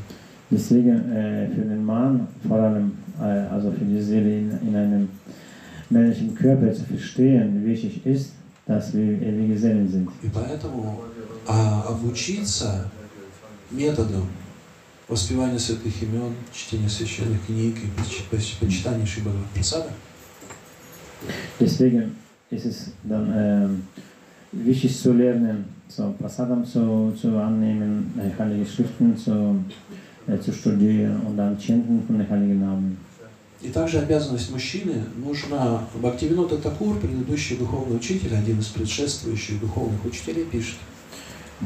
Deswegen äh, für den Mann, vor allem äh, also für die Seele in, in einem männlichen Körper zu verstehen, wichtig ist, dass wir ewige Seelen sind. И поэтому а, обучиться методам воспевания святых имен, чтения священных книг и поч- поч- почитания Шри Прасада, Deswegen ist es dann ähm, wichtig zu lernen, so Prasadam zu, zu annehmen, äh, heilige Schriften zu, äh, zu studieren und dann chanten von den heiligen Namen. И также обязанность мужчины нужно... Бхактивинода Такур, предыдущий духовный учитель, один из предшествующих духовных учителей, пишет,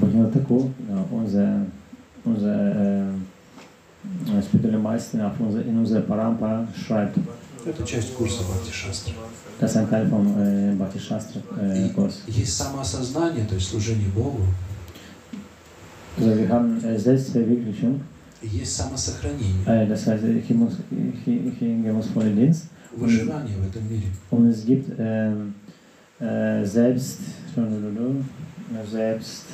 ja, unser, unser äh, spiritueller Meister auf unser, in unserer Parampara schreibt, это часть курса Бхакти Шастра. Äh, äh. Есть самоосознание, то есть служение Богу, Also wir haben äh, Selbstverwirklichung, есть самосохранение, äh, das heißt Dienst выживание в этом мире. und es gibt ähm, äh, Selbst, äh, Selbst,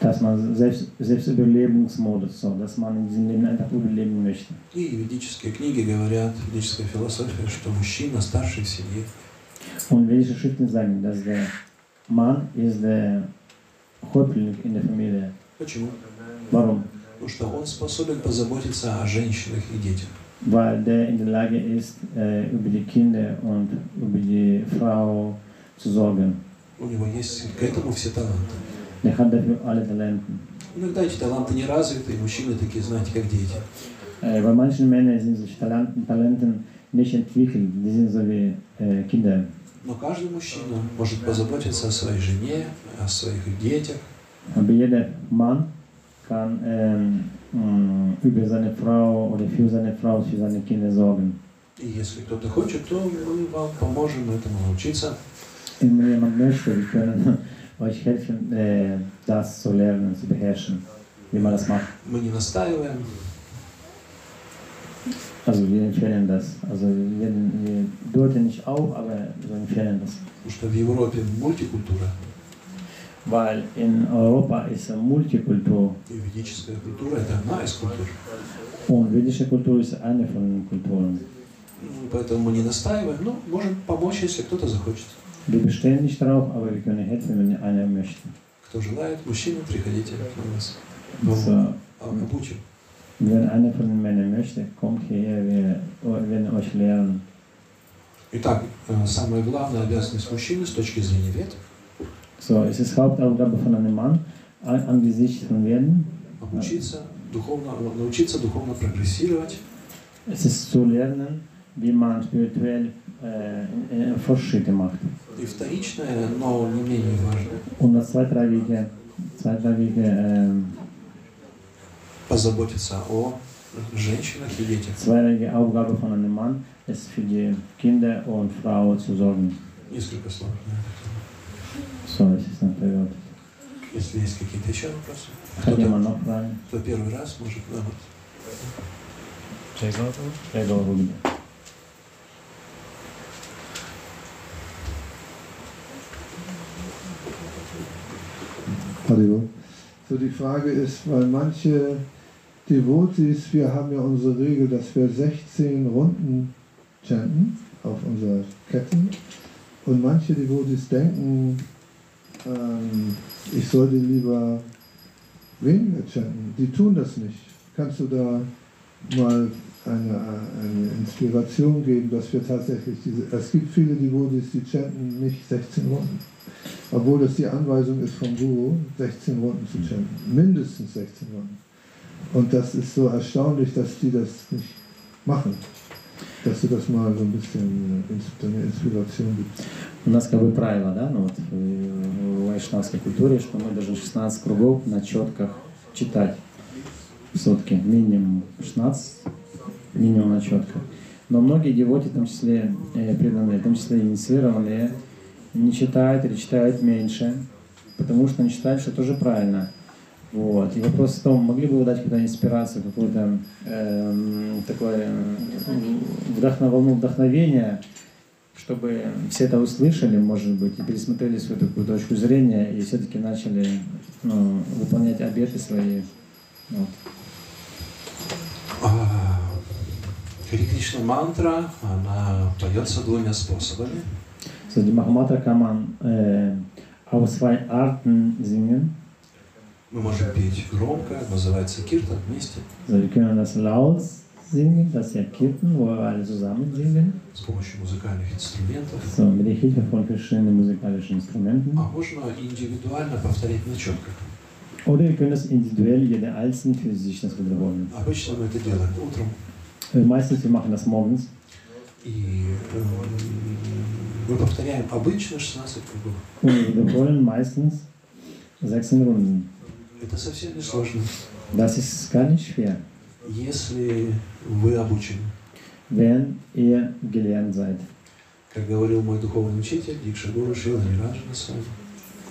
dass man selbst, Selbstüberlebensmodus, so, dass man in diesem Leben einfach überleben möchte. И ведические книги говорят, ведическая философия, что мужчина старший в семье. Und welche Schriften sagen, dass der Mann ist der Häuptling in der Familie. Почему? Warum? Потому что он способен позаботиться о женщинах и детях. Weil der in der Lage ist, äh, über die Kinder und über die Frau zu sorgen. У него есть к этому все таланты. Иногда эти таланты не развиты, и мужчины такие, знаете, как дети. Äh, bei manchen Männern sind solche Talenten, Talenten nicht entwickelt, die sind so wie äh, Kinder. Но каждый мужчина может позаботиться о своей жене, о своих детях. Aber jeder Mann kann ähm, über seine Frau oder für seine Frau, für seine Kinder sorgen. И если кто-то хочет, то мы вам поможем этому научиться. Wenn jemand möchte, wir können euch helfen, äh, das zu lernen, zu beherrschen, wie man das macht. Мы не настаиваем, Also wir empfehlen das. Also wir, wir deuten nicht auf, aber wir empfehlen das. потому что в Европе мультикультура, Weil in Europa ist Multikultur и ведическая культура – это одна из культур. und vedische Kultur ist eine von den Kulturen. Ну, Поэтому мы не настаиваем, но можем помочь, если кто-то захочет. Wir bestehen nicht darauf, aber wir können helfen, wenn einer möchte. Кто желает, мужчины, приходите к нас. Ну, So, а, обучим. wenn einer von den Männern möchte, kommt hierher, wir werden euch lernen. Итак, э, самая главная обязанность мужчины с точки зрения вет So, es ist Hauptaufgabe von einem Mann, an- angesichts von Werden, – обучиться духовно, научиться духовно прогрессировать, es ist zu lernen, wie man spirituell äh, äh, Fortschritte macht. и вторичное, но не менее важное, Und das zweitrangige, zweitrangige ähm, позаботиться о женщинах и детях. zweirangige Aufgabe von einem Mann ist für die Kinder und Frau zu sorgen. Несколько слов. на эту тему. So, es ist ein Period. Если есть какие-то еще вопросы. Кто-то, кто первый раз может, да, вот. Через год? Gregor Hallo. So die Frage ist, weil manche Devotis, wir haben ja unsere Regel, dass wir 16 Runden chanten auf unserer Ketten. Und manche Devotis denken, ähm, ich sollte lieber weniger chanten. Die tun das nicht. Kannst du da mal eine, eine Inspiration geben, dass wir tatsächlich diese. Es gibt viele Devotis, die chanten nicht 16 Runden. Obwohl das die Anweisung ist vom Guru, 16 Runden zu chanten. Mindestens 16 Runden. Und das ist so erstaunlich, dass die das nicht machen. Dass du das mal so ein bisschen äh, ins- eine Inspiration gibst. У нас как бы правило, да, ну вот в, в вайшнавской культуре, что мы должны 16 кругов на четках читать в сутки. Минимум 16, минимум на четках. Но многие девоти, в том числе э, преданные, в том числе инициированные, не читают или читают меньше, потому что они считают, что тоже правильно. Вот. И вопрос в том, могли бы вы дать какую-то инспирацию, какую-то эм, такое м, вдохно, волну вдохновения, чтобы все это услышали, может быть, и пересмотрели свою такую точку зрения и все-таки начали ну, выполнять обеты свои. Вот. Хари Кришна мантра, она поется двумя способами. So, die Mahamatra kann man äh, auf zwei Arten singen. Мы можем петь громко, называется киртан вместе, Also, wir können das laut singen, das ist ja Kirtan, wo wir alle zusammen singen. с помощью музыкальных инструментов. So, mit der Hilfe von verschiedenen musikalischen Instrumenten. А можно индивидуально повторять на четко. Oder wir können das individuell, jeder einzeln für sich das wiederholen. Обычно мы это делаем утром. Äh, Meistens wir machen das morgens. И э, мы повторяем обычно 16 кругов. Und wir wiederholen meistens 16 Runden. Это совсем не сложно, Das ist gar nicht schwer, если вы обучены. wenn ihr gelernt seid. Как говорил мой духовный учитель Дикша Гуру Шила Нираджана с вами,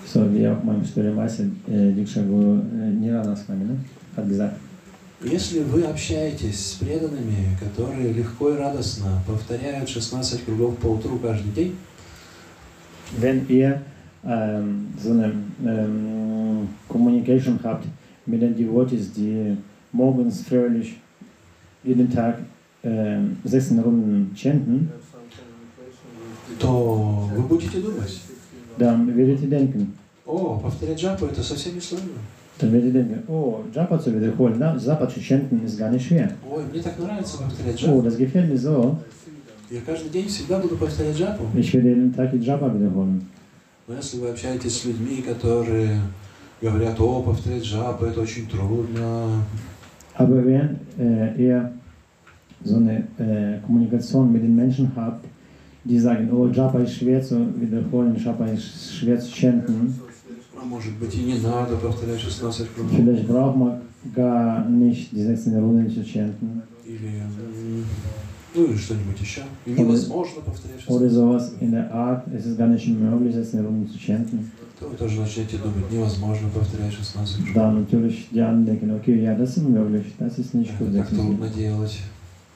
So, wie auch mein Meister äh, Diksha Guru äh, Nirana вами, ne? hat gesagt, если вы общаетесь с преданными, которые легко и радостно повторяют 16 кругов по утру каждый день, wenn ihr ähm, so eine ähm, Communication habt mit den Devotees, die morgens fröhlich jeden Tag ähm, 16 Runden chanten, то вы будете думать, dann werdet ihr denken, о, повторять джапу это совсем не сложно. Dann werdet ihr denken, oh, Japa zu wiederholen, na, Japa zu chanten ist gar nicht schwer. Ой, мне так нравится повторять Oh, джапу. das gefällt mir so, Я каждый день всегда буду повторять джапу. ich werde jeden Tag die Japa wiederholen. Но если вы общаетесь с людьми, которые говорят, о, повторять джапу, это очень трудно, Aber wenn äh, ihr so eine äh, Kommunikation mit den Menschen habt, die sagen, oh, Japa ist schwer zu wiederholen, Japa ist schwer zu chanten, а может быть и не надо повторять 16 кругов, vielleicht braucht man gar nicht die 16 Runden zu chanten или ну или что-нибудь еще. И невозможно повторять 16 oder sowas in der Art, es ist gar nicht möglich, 16 Runden zu chanten. то вы тоже начнете думать, невозможно повторять 16 кругов. Dann natürlich die anderen denken, okay, ja, das ist unmöglich, das ist nicht gut, Это так 16 трудно делать,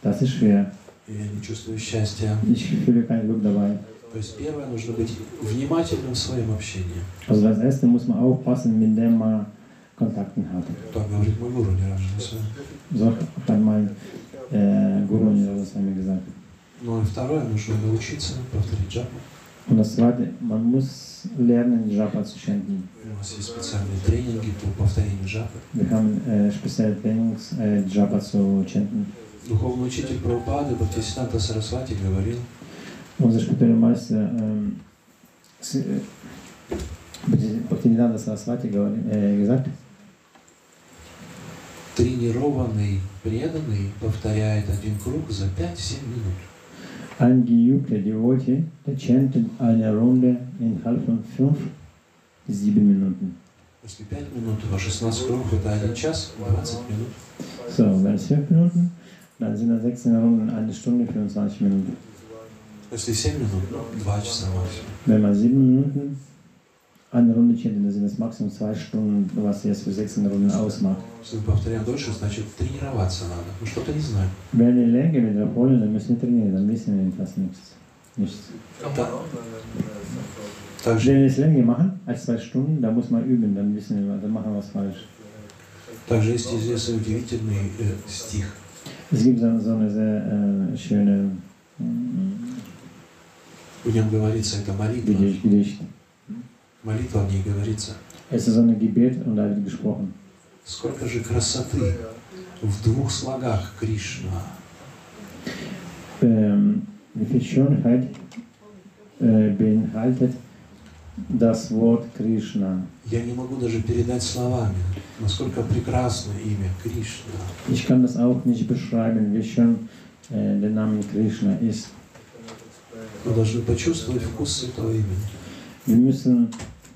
das ist schwer, я не чувствую счастья. ich fühle kein Glück dabei. То есть первое, нужно быть внимательным в своем общении. Also das erste muss man aufpassen, mit dem man Kontakten hat. Так говорит мой гуру вами. So hat mein äh, Guru einmal gesagt. Ну и второе, нужно научиться повторить джапу. Und das zweite, man muss lernen, Japa zu chanten. У нас есть специальные тренинги по повторению джапы. Wir haben äh, spezielle Trainings, äh, Japa zu chanten. Духовный учитель Прабхупады Бхактисиданта Сарасвати говорил, Unser spiritueller Meister ähm, S- äh, Bhakti- Bhaktivedanta Saraswati говори- äh, gesagt, тренированный преданный повторяет один круг за 5-7 минут. ein geübter Devotee, der chantet eine Runde innerhalb von 5 bis 7 Minuten. Если 5 минут, то 16 кругов это 1 час 20 минут. So, wenn es 5 Minuten, dann sind das 16 Runden eine Stunde 25 Minuten. Если 7 минут, 2 часа максимум. Wenn man 7 Minuten eine Runde chantet, dann sind das Maximum 2 Stunden, was jetzt für 16 Runden ausmacht. Если мы повторяем дольше, значит тренироваться надо. Мы что-то не знаем. Wenn wir länger wiederholen, dann müssen wir trainieren, dann wissen wir etwas nichts. nichts. Также, Wenn wir es länger machen als 2 Stunden, dann muss man üben, dann wissen wir, dann machen wir was falsch. также есть известный удивительный э, стих. Es gibt so, so eine sehr äh, schöne mm, В нем говорится, это молитва. Gedicht, Gedicht. Молитва в ней говорится. Es ist ein Gebet und da wird gesprochen. Сколько же красоты в двух слогах Кришна. Ähm, wie viel Schönheit äh, beinhaltet das Wort Krishna. Я не могу даже передать словами, насколько прекрасно имя Кришна. Ich kann das auch nicht beschreiben, wie schön äh, der Name Krishna ist. Вы должны почувствовать вкус этого имени. Wir müssen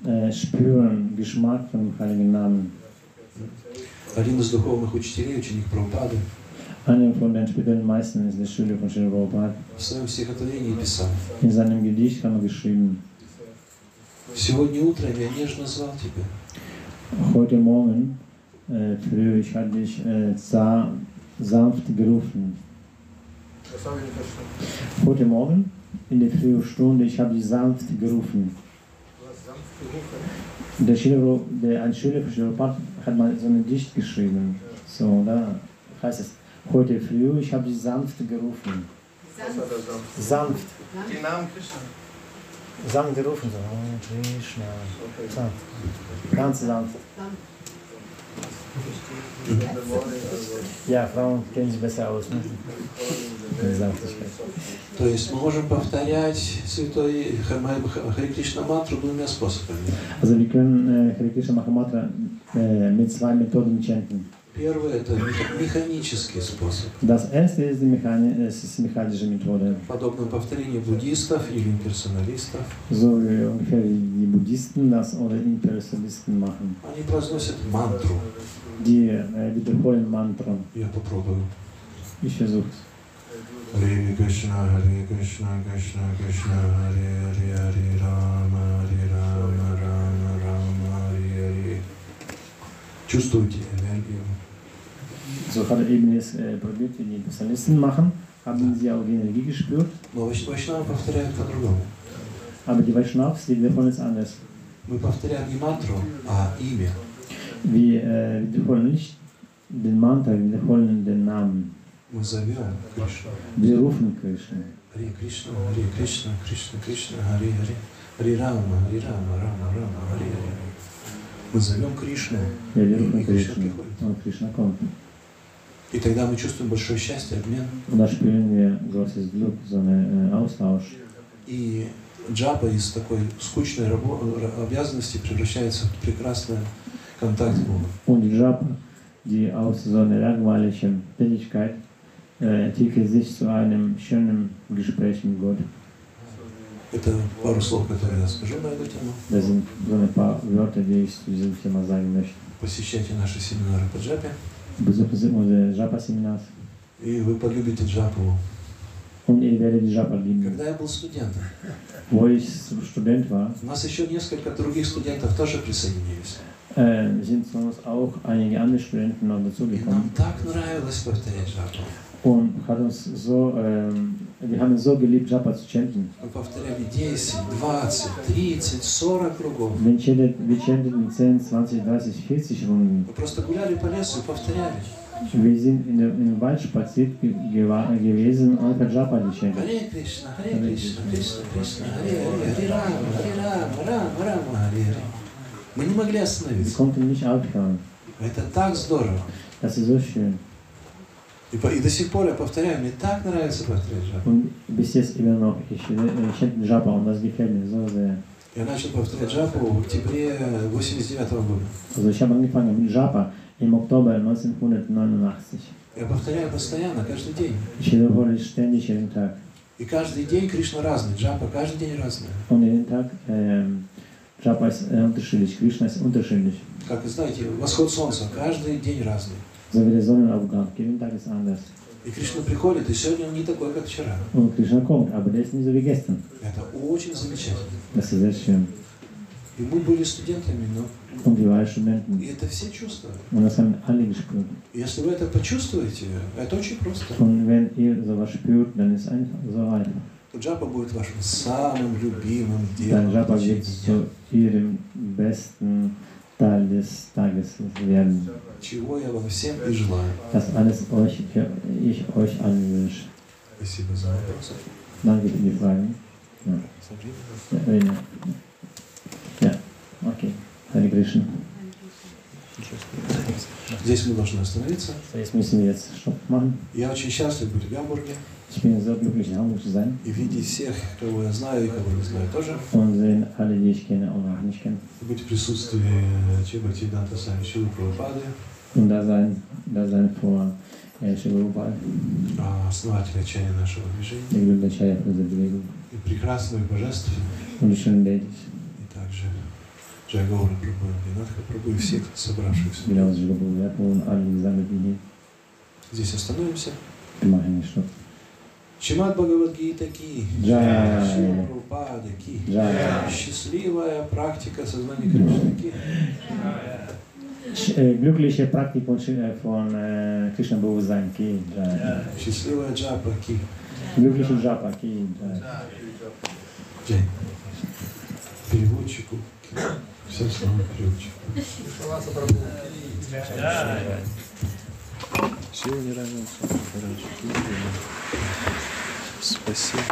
äh, spüren Geschmack von dem heiligen Namen. Один из духовных учителей, ученик Прабхупады, Einer von den späteren Meistern ist der Schüler von Sri Prabhupada. в своем стихотворении писал, In seinem Gedicht haben wir geschrieben, «Сегодня утром я нежно звал тебя, heute Morgen äh, früher ich hatte dich äh, sa sanft gerufen. Heute Morgen in der frühen Stunde, ich habe dich sanft gerufen. Du hast sanft gerufen. Der Schüler, der, ein Schüler von Schülerpart hat mal so ein Dicht geschrieben. So, da heißt es, heute früh, ich habe dich sanft gerufen. Er sanft? Sanft. Den Namen Krishna. Sanft gerufen, so, oh, Krishna. Okay. Sanft. Ganz sanft. In Ne? Mit Sanftigkeit. То есть мы можем повторять святой Хари Кришна мантру двумя способами. Also wir können äh, Krishna Mahamatra äh, mit zwei Methoden chanten. Это меха- механический способ, Das erste ist die mechanische Methode. подобно повторению буддистов или имперсоналистов. So wie ungefähr die Buddhisten das oder Impersonalisten machen. Они произносят мантру. Die äh, wiederholen Mantren. Я попробую. Ich versuch's. Hare Krishna, Hare Krishna, Krishna Krishna, Hare Hare, Hare Rama, Hare Rama, Rama Rama, Hare Hare. Чувствуете энергию? So hat er eben jetzt äh, probiert, wie die Personalisten machen, haben sie auch die Energie gespürt, Но Вайш- Вайшнавы повторяют по-другому. aber die Vaishnavas, die wiederholen es anders. Мы повторяем не мантру, а имя. Wir äh, wiederholen nicht den Mantra, wir wiederholen den Namen. Мы зовем Кришну. Wir rufen Krishna. Харе Кришна, Харе Кришна, Кришна Кришна, Харе Харе. Харе Рама, Харе Рама, Рама Рама, Харе Харе. Мы зовем Кришну, Ja, wir и, rufen и Кришна Krishna. Krishna kommt. И тогда мы чувствуем большое счастье, обмен. Spüren wir großes Glück, so äh, Austausch. И джапа из такой скучной обязанности превращается в прекрасный Богом. Und Japa, die aus so einer langweiligen Tätigkeit äh, entwickelt sich zu einem schönen Gespräch mit Gott. Это пару слов, которые я скажу на эту тему. Das sind so ein paar Wörter, die ich zu diesem Thema sagen möchte. Посещайте наши семинары по джапе, Besuchen unsere Japa-Seminars и вы полюбите джапу. und ihr werdet Japa lieben. Когда я был студентом, Wo ich Student war, у нас еще несколько других студентов тоже присоединились. Äh, sind zu uns auch einige andere Studenten noch И нам dazugekommen так нравилось повторять джапу. und hat uns so, ähm, wir haben es so geliebt, Japa zu chanten. Мы повторяли 10, 20, 30, 40 кругов. Wir chanten, wir chanten 10, 20, 30, 40 Runden. Мы просто гуляли по лесу и повторяли. Wir sind in, der, im Wald spaziert ge gewa- gewesen und einfach Japa gechantet. Харе Кришна, Харе Кришна, Кришна, Кришна, Харе Харе, Харе Рама, Харе Рама, Рама, Рама, Харе Харе. Мы не могли остановиться. Это так здорово. Das ist so schön. И, по- и до сих пор я повторяю, мне так нравится повторять джапу. Und bis jetzt immer noch, ich chante Japa und das gefällt mir so sehr. Я начал повторять джапу в октябре 89 года. Also ich habe angefangen mit Japa im Oktober 1989. Я повторяю постоянно, каждый день. Ich wiederhole ständig jeden Tag. И каждый день Кришна разный, джапа каждый день разная. Und jeden Tag, ähm, Äh, unterschiedlich, Krishna ist unterschiedlich. Как вы знаете, восход солнца каждый день разный. Sonnenaufgang, jeden Tag ist anders. И Кришна приходит, и сегодня он не такой, как вчера. Und Krishna kommt, aber der ist nicht so wie gestern. Это очень замечательно. Das ist sehr schön. И мы были студентами, но Und wir waren Studenten. и это все чувствовали. Und das haben alle gespürt. И Если вы это почувствуете, это очень просто. Und wenn ihr sowas spürt, dann ist einfach so einfach. Джапа будет вашим самым любимым делом. в Japa течение wird дня. zu ihrem besten Teil des Tages werden. Чего я вам всем и желаю. Das alles euch, ich euch allen wünsche. Спасибо за вопрос. Danke für die Fragen. Ja, ja, Rena. ja. okay. Hare Krishna. Здесь мы должны остановиться. So, jetzt müssen jetzt Stopp machen. Я очень счастлив быть в Гамбурге Ich bin so glücklich, in Hamburg zu sein и видеть всех, кого я знаю и кого не знаю тоже. und sehen alle, die ich kenne und auch nicht kenne. Быть в присутствии Чебати Данта Сами Шилы Прабхупады, Und da sein, da sein vor äh, а, чая нашего движения, der Glücklichkeit unserer Bewegung и прекрасных божеств, und die schönen Ladies, и также Джайгаура Прабhu, Винатха Прабhu и всех собравшихся. und Здесь остановимся. wir machen den Stopp. Чимат Бхагавадгита Ки. Шила Прабхупада Ки, счастливая практика сознания Кришны Ки. Glückliche Praktik von, von äh, Krishna Bewusstsein. Ki Jai. Счастливая джапа ки. Glückliche Japa. Ki. Переводчику. Всем словам переводчику. Всего не равен. Спасибо.